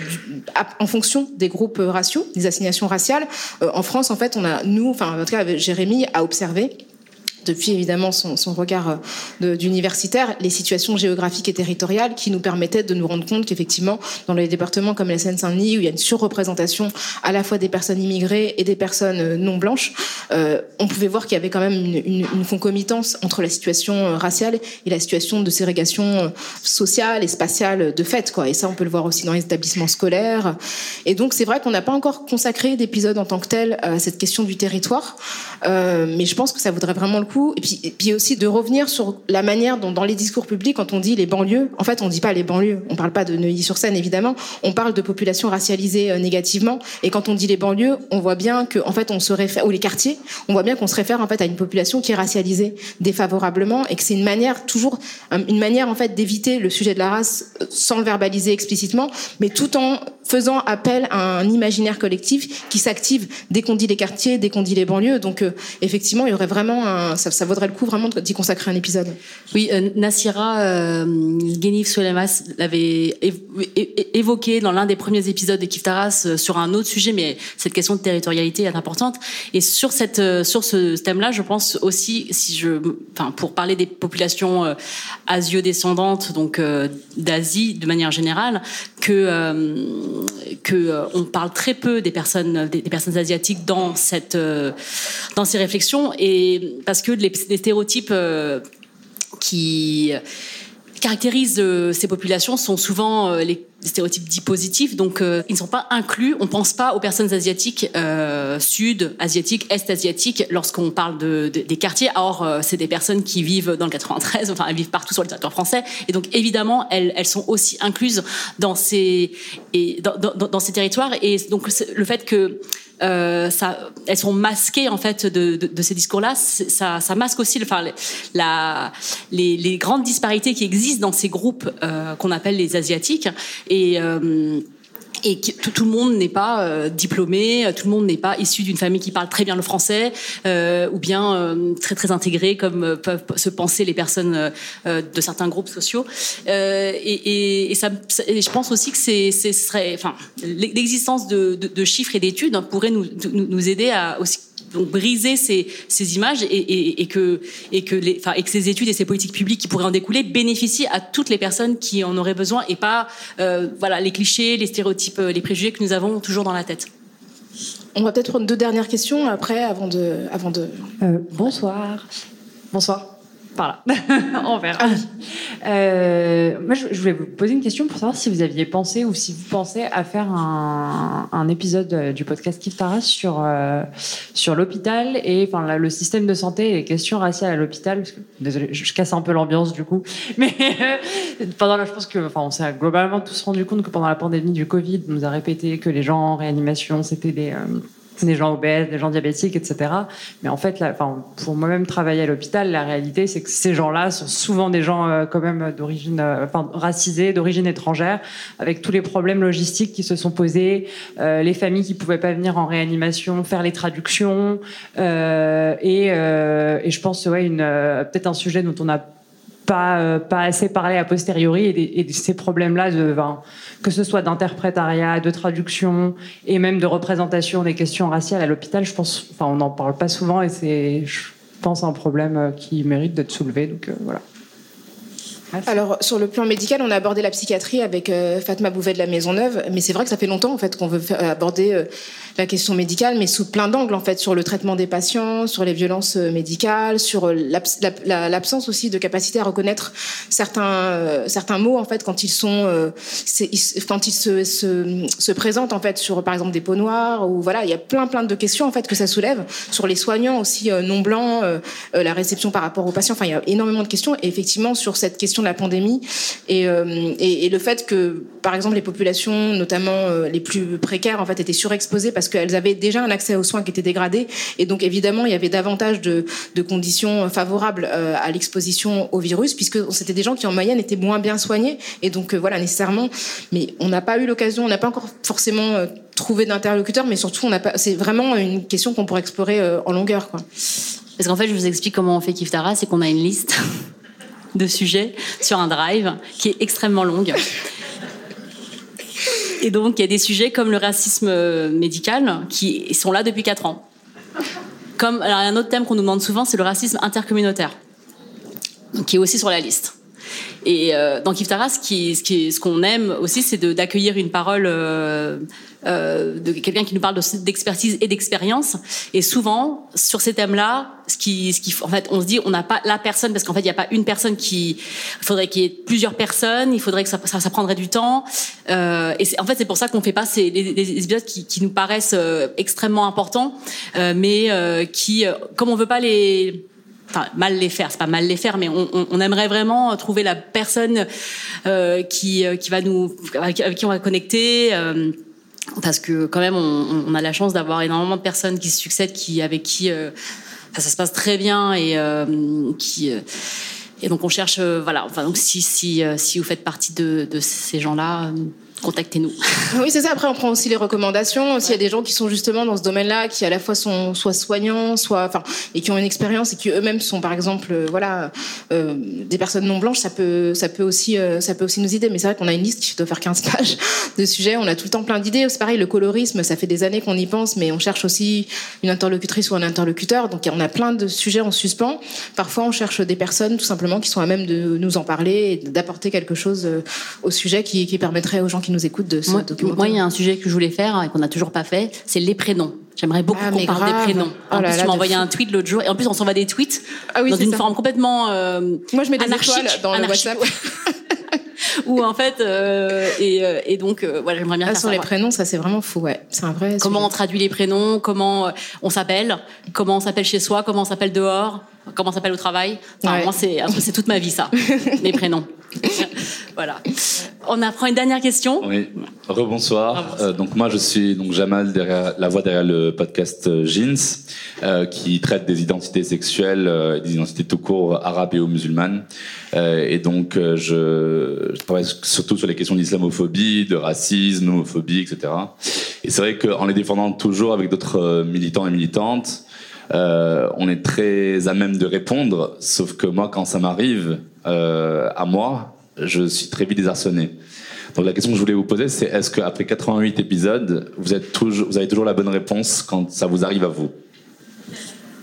en fonction des groupes raciaux, des assignations raciales. en France, en fait, on a nous, enfin, en tout cas, Jérémy a observé depuis évidemment son, regard euh, d'universitaire, les situations géographiques et territoriales qui nous permettaient de nous rendre compte qu'effectivement, dans les départements comme la Seine-Saint-Denis, où il y a une surreprésentation à la fois des personnes immigrées et des personnes euh, non blanches, euh, on pouvait voir qu'il y avait quand même une, concomitance entre la situation raciale et la situation de ségrégation sociale et spatiale de fait. Quoi. Et ça, on peut le voir aussi dans les établissements scolaires. Et donc, c'est vrai qu'on n'a pas encore consacré d'épisode en tant que tel à cette question du territoire, mais je pense que ça vaudrait vraiment le coup et puis, et puis aussi de revenir sur la manière dont dans les discours publics, quand on dit les banlieues, en fait, on dit pas les banlieues. On parle pas de Neuilly-sur-Seine, évidemment. On parle de population racialisée euh, négativement. Et quand on dit les banlieues, on voit bien que, en fait, on se réfère, ou les quartiers, on voit bien qu'on se réfère, en fait, à une population qui est racialisée défavorablement et que c'est une manière, toujours, une manière, en fait, d'éviter le sujet de la race euh, sans le verbaliser explicitement, mais tout en faisant appel à un imaginaire collectif qui s'active dès qu'on dit les quartiers, dès qu'on dit les banlieues. Donc, euh, effectivement, il y aurait vraiment un, ça, vaudrait le coup vraiment d'y consacrer un épisode. Oui, euh, Nassira euh, Genif Solemas l'avait évoqué dans l'un des premiers épisodes de Kiftaras euh, sur un autre sujet, mais cette question de territorialité est importante. Et sur cette, euh, sur ce thème-là, je pense aussi, si je, pour parler des populations euh, asio-descendantes, donc d'Asie de manière générale, que que parle très peu des personnes des, personnes asiatiques dans cette dans ces réflexions et parce que les, les stéréotypes euh, qui caractérisent ces populations sont souvent les stéréotypes dits positifs, donc euh, ils ne sont pas inclus. On pense pas aux personnes asiatiques euh, sud, asiatiques, est asiatiques lorsqu'on parle de, de, des quartiers. Or, euh, c'est des personnes qui vivent dans le 93, enfin elles vivent partout sur le territoire français, et donc évidemment elles, elles sont aussi incluses dans ces et dans, dans ces territoires. Et donc le fait que euh, ça, elles sont masquées en fait de, de, de ces discours-là. Ça, ça, masque aussi, enfin, la, les, les, grandes disparités qui existent dans ces groupes euh, qu'on appelle les asiatiques et euh, tout, le monde n'est pas euh, diplômé, tout le monde n'est pas issu d'une famille qui parle très bien le français, euh, ou bien euh, très très intégré comme euh, peuvent se penser les personnes euh, de certains groupes sociaux. Euh, et, je pense aussi que l'existence de, chiffres et d'études hein, pourrait nous aider à aussi donc briser ces, ces images et, et, et, que, et, que les, enfin, et que ces études et ces politiques publiques qui pourraient en découler bénéficient à toutes les personnes qui en auraient besoin et pas euh, voilà, les clichés, les stéréotypes, les préjugés que nous avons toujours dans la tête. On va peut-être prendre deux dernières questions après avant de. Avant de... Euh, bonsoir. Bonsoir par là, on verra. Euh, moi, je, voulais vous poser une question pour savoir si vous aviez pensé ou si vous pensez à faire un, un épisode du podcast Kif Taras sur, euh, sur l'hôpital et enfin, la, le système de santé et les questions raciales à l'hôpital. Désolée, je, je, casse un peu l'ambiance du coup. Mais pendant là, je pense que, enfin, on s'est globalement tous rendu compte que pendant la pandémie du Covid, on nous a répété que les gens en réanimation, c'était des. Euh, des gens obèses, des gens diabétiques, etc. Mais en fait, là, enfin, pour moi-même travailler à l'hôpital, la réalité, c'est que ces gens-là sont souvent des gens euh, quand même d'origine, euh, enfin, racisés, d'origine étrangère, avec tous les problèmes logistiques qui se sont posés, euh, les familles qui pouvaient pas venir en réanimation, faire les traductions, euh, et, euh, et, je pense, ouais, une peut-être un sujet dont on a pas, euh, pas assez parlé a posteriori et, de ces problèmes-là, ben, que ce soit d'interprétariat, de traduction et même de représentation des questions raciales à l'hôpital, je pense, enfin, on n'en parle pas souvent et c'est, je pense, un problème qui mérite d'être soulevé. Donc euh, voilà. Alors sur le plan médical, on a abordé la psychiatrie avec euh, Fatma Bouvet de la Maisonneuve, mais c'est vrai que ça fait longtemps en fait qu'on veut aborder euh, la question médicale, mais sous plein d'angles en fait, sur le traitement des patients, sur les violences euh, médicales, sur l'absence la, la, aussi de capacité à reconnaître certains euh, certains mots en fait quand ils sont euh, quand ils se, se, se présentent en fait sur par exemple des peaux noires ou voilà, il y a plein plein de questions en fait que ça soulève sur les soignants aussi non blancs, la réception par rapport aux patients. Enfin, il y a énormément de questions et effectivement sur cette question question de la pandémie et, et, et, le fait que, par exemple, les populations, notamment les plus précaires, en fait, étaient surexposées parce qu'elles avaient déjà un accès aux soins qui était dégradé. Et donc, évidemment, il y avait davantage de, conditions favorables à l'exposition au virus, puisque c'était des gens qui, en moyenne, étaient moins bien soignés. Et donc, voilà, nécessairement, mais on n'a pas eu l'occasion, on n'a pas encore forcément trouvé d'interlocuteur, mais surtout. C'est vraiment une question qu'on pourrait explorer en longueur, quoi. Parce qu'en fait, je vous explique comment on fait Kiftara, c'est qu'on a une liste de sujets sur un drive qui est extrêmement longue. Et donc, il y a des sujets comme le racisme médical qui sont là depuis 4 ans. Comme, alors, un autre thème qu'on nous demande souvent, c'est le racisme intercommunautaire, qui est aussi sur la liste. Et euh, dans Kiftara, ce qu'on ce ce qu'on aime aussi, c'est d'accueillir une parole euh, euh, de quelqu'un qui nous parle d'expertise et d'expérience. Et souvent, sur ces thèmes-là, ce qui, ce qui, en fait, on se dit, on n'a pas la personne parce qu'en fait, il n'y a pas une personne qui. Il faudrait qu'il y ait plusieurs personnes. Il faudrait que ça, ça, prendrait du temps. Euh, et en fait, c'est pour ça qu'on fait pas ces les, les épisodes qui, qui, nous paraissent euh, extrêmement importants, euh, mais euh, qui, comme on veut pas les enfin mal les faire, c'est pas mal les faire, mais on, on, aimerait vraiment trouver la personne euh, qui qui va nous avec qui on va connecter. Euh, parce que quand même, on, a la chance d'avoir énormément de personnes qui se succèdent, qui avec qui euh, ça se passe très bien et euh, qui euh, et donc on cherche voilà. Enfin donc si si si vous faites partie de ces gens-là contactez-nous. Oui, c'est ça. Après, on prend aussi les recommandations. S'il y a des gens qui sont justement dans ce domaine-là, qui à la fois sont soit soignants, soit, enfin, et qui ont une expérience et qui eux-mêmes sont, par exemple, euh, voilà, euh, des personnes non blanches, ça peut, ça peut aussi, euh, ça peut aussi nous aider. Mais c'est vrai qu'on a une liste qui doit faire 15 pages de sujets. On a tout le temps plein d'idées. C'est pareil, le colorisme, ça fait des années qu'on y pense, mais on cherche aussi une interlocutrice ou un interlocuteur. Donc, on a plein de sujets en suspens. Parfois, on cherche des personnes, tout simplement, qui sont à même de nous en parler et d'apporter quelque chose au sujet qui, qui permettrait aux gens qui nous écoutent de ce moi, documentaire. Moi, il y a un sujet que je voulais faire et qu'on n'a toujours pas fait, c'est les prénoms. J'aimerais beaucoup Ah, qu'on parle grave. des prénoms. Oh en là plus, là, tu m'as envoyé un tweet l'autre jour et en plus, on s'envoie des tweets Ah oui, dans une ça. forme complètement euh, Moi, je mets des étoiles dans le WhatsApp. Où en fait, euh, et, euh, et donc, euh, voilà, j'aimerais bien Ah, faire sur ça. les prénoms, ça c'est vraiment fou, ouais. C'est un vrai. Comment sujet. on traduit les prénoms, comment euh, on s'appelle, comment on s'appelle chez soi, comment on s'appelle dehors, comment on s'appelle au travail. Enfin, Ouais. Moi, c'est c'est toute ma vie, ça, les prénoms. voilà. On apprend une dernière question. Oui, rebonsoir. Euh, donc moi je suis donc Jamal derrière la voix derrière le podcast euh, Jeans euh, qui traite des identités sexuelles, euh, des identités tout court arabes et ou musulmanes. Euh, et donc euh, je, je travaille surtout sur les questions d'islamophobie, de racisme, d'homophobie, etc. Et c'est vrai qu'en les défendant toujours avec d'autres militants et militantes, euh, on est très à même de répondre. Sauf que moi quand ça m'arrive euh, à moi, je suis très vite désarçonné. Donc la question que je voulais vous poser, c'est est-ce qu'après 88 épisodes, vous, êtes toujours, vous avez toujours la bonne réponse quand ça vous arrive à vous?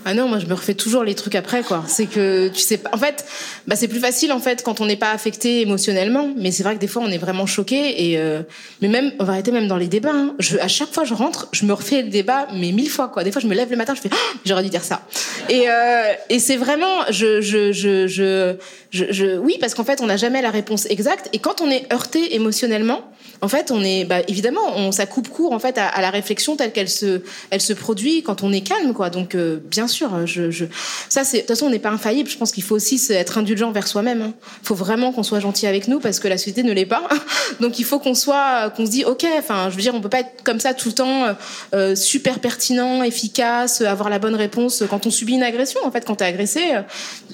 Ah non, moi je me refais toujours les trucs après quoi. C'est que tu sais. En fait, bah c'est plus facile en fait quand on n'est pas affecté émotionnellement. Mais c'est vrai que des fois on est vraiment choqué et euh, mais même en vérité même dans les débats, hein, je, à chaque fois je rentre, je me refais le débat mais mille fois quoi. Des fois je me lève le matin, je fais j'aurais dû dire ça. Et euh, et c'est vraiment je je je je, oui parce qu'en fait on n'a jamais la réponse exacte et quand on est heurté émotionnellement, en fait on est bah évidemment ça coupe court en fait à, la réflexion telle qu'elle se elle se produit quand on est calme quoi. Donc euh, bien sûr, je, je ça c'est de toute façon on n'est pas infaillible. Je pense qu'il faut aussi être indulgent vers soi-même. Il faut vraiment qu'on soit gentil avec nous parce que la société ne l'est pas. Donc il faut qu'on soit qu'on se dit ok. Enfin je veux dire on peut pas être comme ça tout le temps euh, euh, super pertinent, efficace, avoir la bonne réponse quand on subit une agression. En fait quand t'es agressé,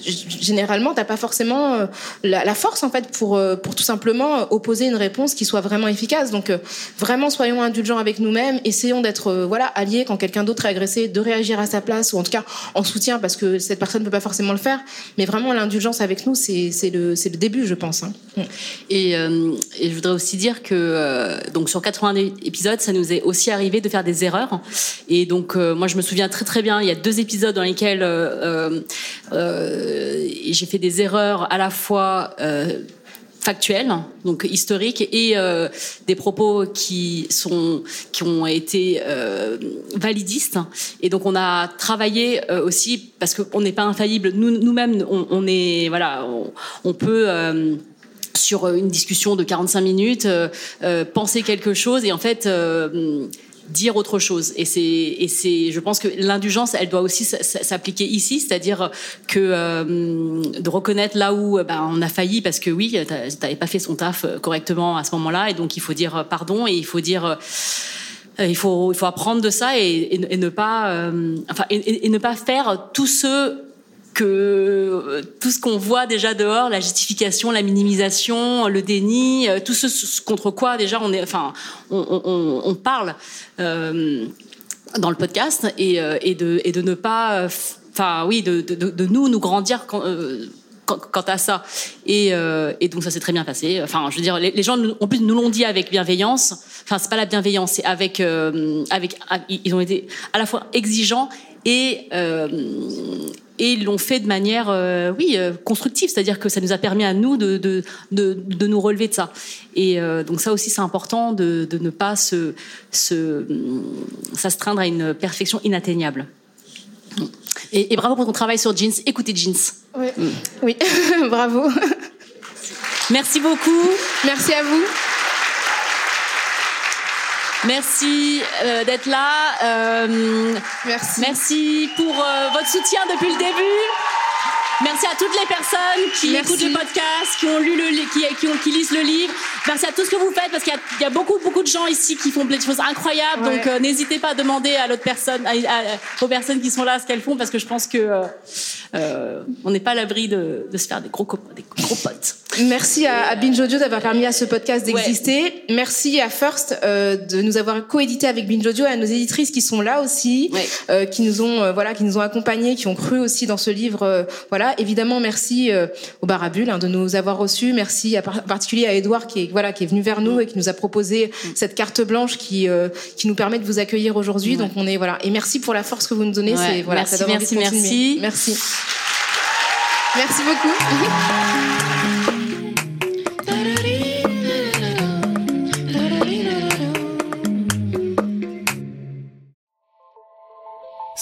généralement t'as pas forcément euh, la, force en fait pour euh, pour tout simplement euh, opposer une réponse qui soit vraiment efficace. Donc vraiment soyons indulgents avec nous-mêmes, essayons d'être voilà alliés quand quelqu'un d'autre est agressé, de réagir à sa place ou en tout cas en soutien parce que cette personne ne peut pas forcément le faire. Mais vraiment l'indulgence avec nous c'est le le début je pense. hein. Et, je voudrais aussi dire que donc sur 80 épisodes, ça nous est aussi arrivé de faire des erreurs. Et donc moi je me souviens très très bien, il y a deux épisodes dans lesquels j'ai fait des erreurs à la fois euh, factuelles, donc historiques, et euh, des propos qui sont qui ont été euh, validistes. Et donc on a travaillé euh, aussi parce qu'on n'est pas infaillible. Nous nous-mêmes, on, est voilà, on, peut sur une discussion de 45 minutes, penser quelque chose et en fait, dire autre chose. Et c'est, et c'est, je pense que l'indulgence, elle doit aussi s'appliquer ici, c'est-à-dire que euh, de reconnaître là où ben, on a failli parce que oui, t'avais pas fait son taf correctement à ce moment-là, et donc il faut dire pardon et il faut dire. il faut, il faut apprendre de ça et, et, ne pas, enfin, et, et, ne pas faire tout ce que euh, tout ce qu'on voit déjà dehors, la justification, la minimisation, le déni, euh, tout ce contre quoi déjà on enfin, on, parle euh, dans le podcast et, de, de ne pas, enfin oui, de, de, nous nous grandir. quant à ça. Et, donc ça s'est très bien passé. Enfin, je veux dire, les, gens en plus nous l'ont dit avec bienveillance. Enfin, c'est pas la bienveillance, c'est avec, avec, ils ont été à la fois exigeants et et ils l'ont fait de manière, euh, oui, euh, constructive, c'est-à-dire que ça nous a permis à nous de, de, de, de nous relever de ça. Et euh, donc ça aussi, c'est important de, de, ne pas se, se, s'astreindre à une perfection inatteignable. Et, et, bravo pour ton travail sur Jeans. Écoutez Jeans. Oui, oui. bravo. Merci beaucoup. Merci à vous. Merci euh, d'être là. Euh, merci. Merci pour euh, votre soutien depuis le début. Merci à toutes les personnes qui écoutent le podcast, qui ont lu le, qui, qui, ont, qui lisent le livre. Merci à tout ce que vous faites parce qu'il y, y, a beaucoup, beaucoup de gens ici qui font des choses incroyables. Donc n'hésitez pas à demander à l'autre personne, à, aux personnes qui sont là ce qu'elles font parce que je pense que on n'est pas à l'abri de, de, se faire des gros, des gros potes. Merci à, à Binge Audio d'avoir permis à ce podcast d'exister. Merci à First euh, de nous avoir coédité avec Binge Audio, à nos éditrices qui sont là aussi, euh, qui nous ont euh, voilà, qui nous ont accompagnés, qui ont cru aussi dans ce livre. Euh, voilà, évidemment, merci euh, au Barabule hein, de nous avoir reçus. Merci à, en particulier à Edouard qui est voilà qui est venu vers nous et qui nous a proposé mm. cette carte blanche qui qui nous permet de vous accueillir aujourd'hui. Donc on est voilà et merci pour la force que vous nous donnez. C'est voilà, merci, merci, merci, merci. Merci beaucoup.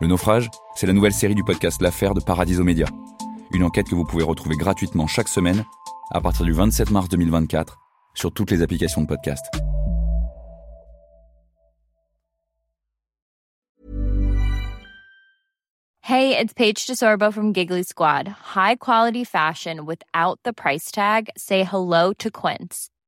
Le naufrage, c'est la nouvelle série du podcast L'affaire de Paradiso Média. Une enquête que vous pouvez retrouver gratuitement chaque semaine à partir du 27 mars 2024 sur toutes les applications de podcast. Hey, it's Paige DeSorbo from Giggly Squad. High quality fashion without the price tag. Say hello to Quince.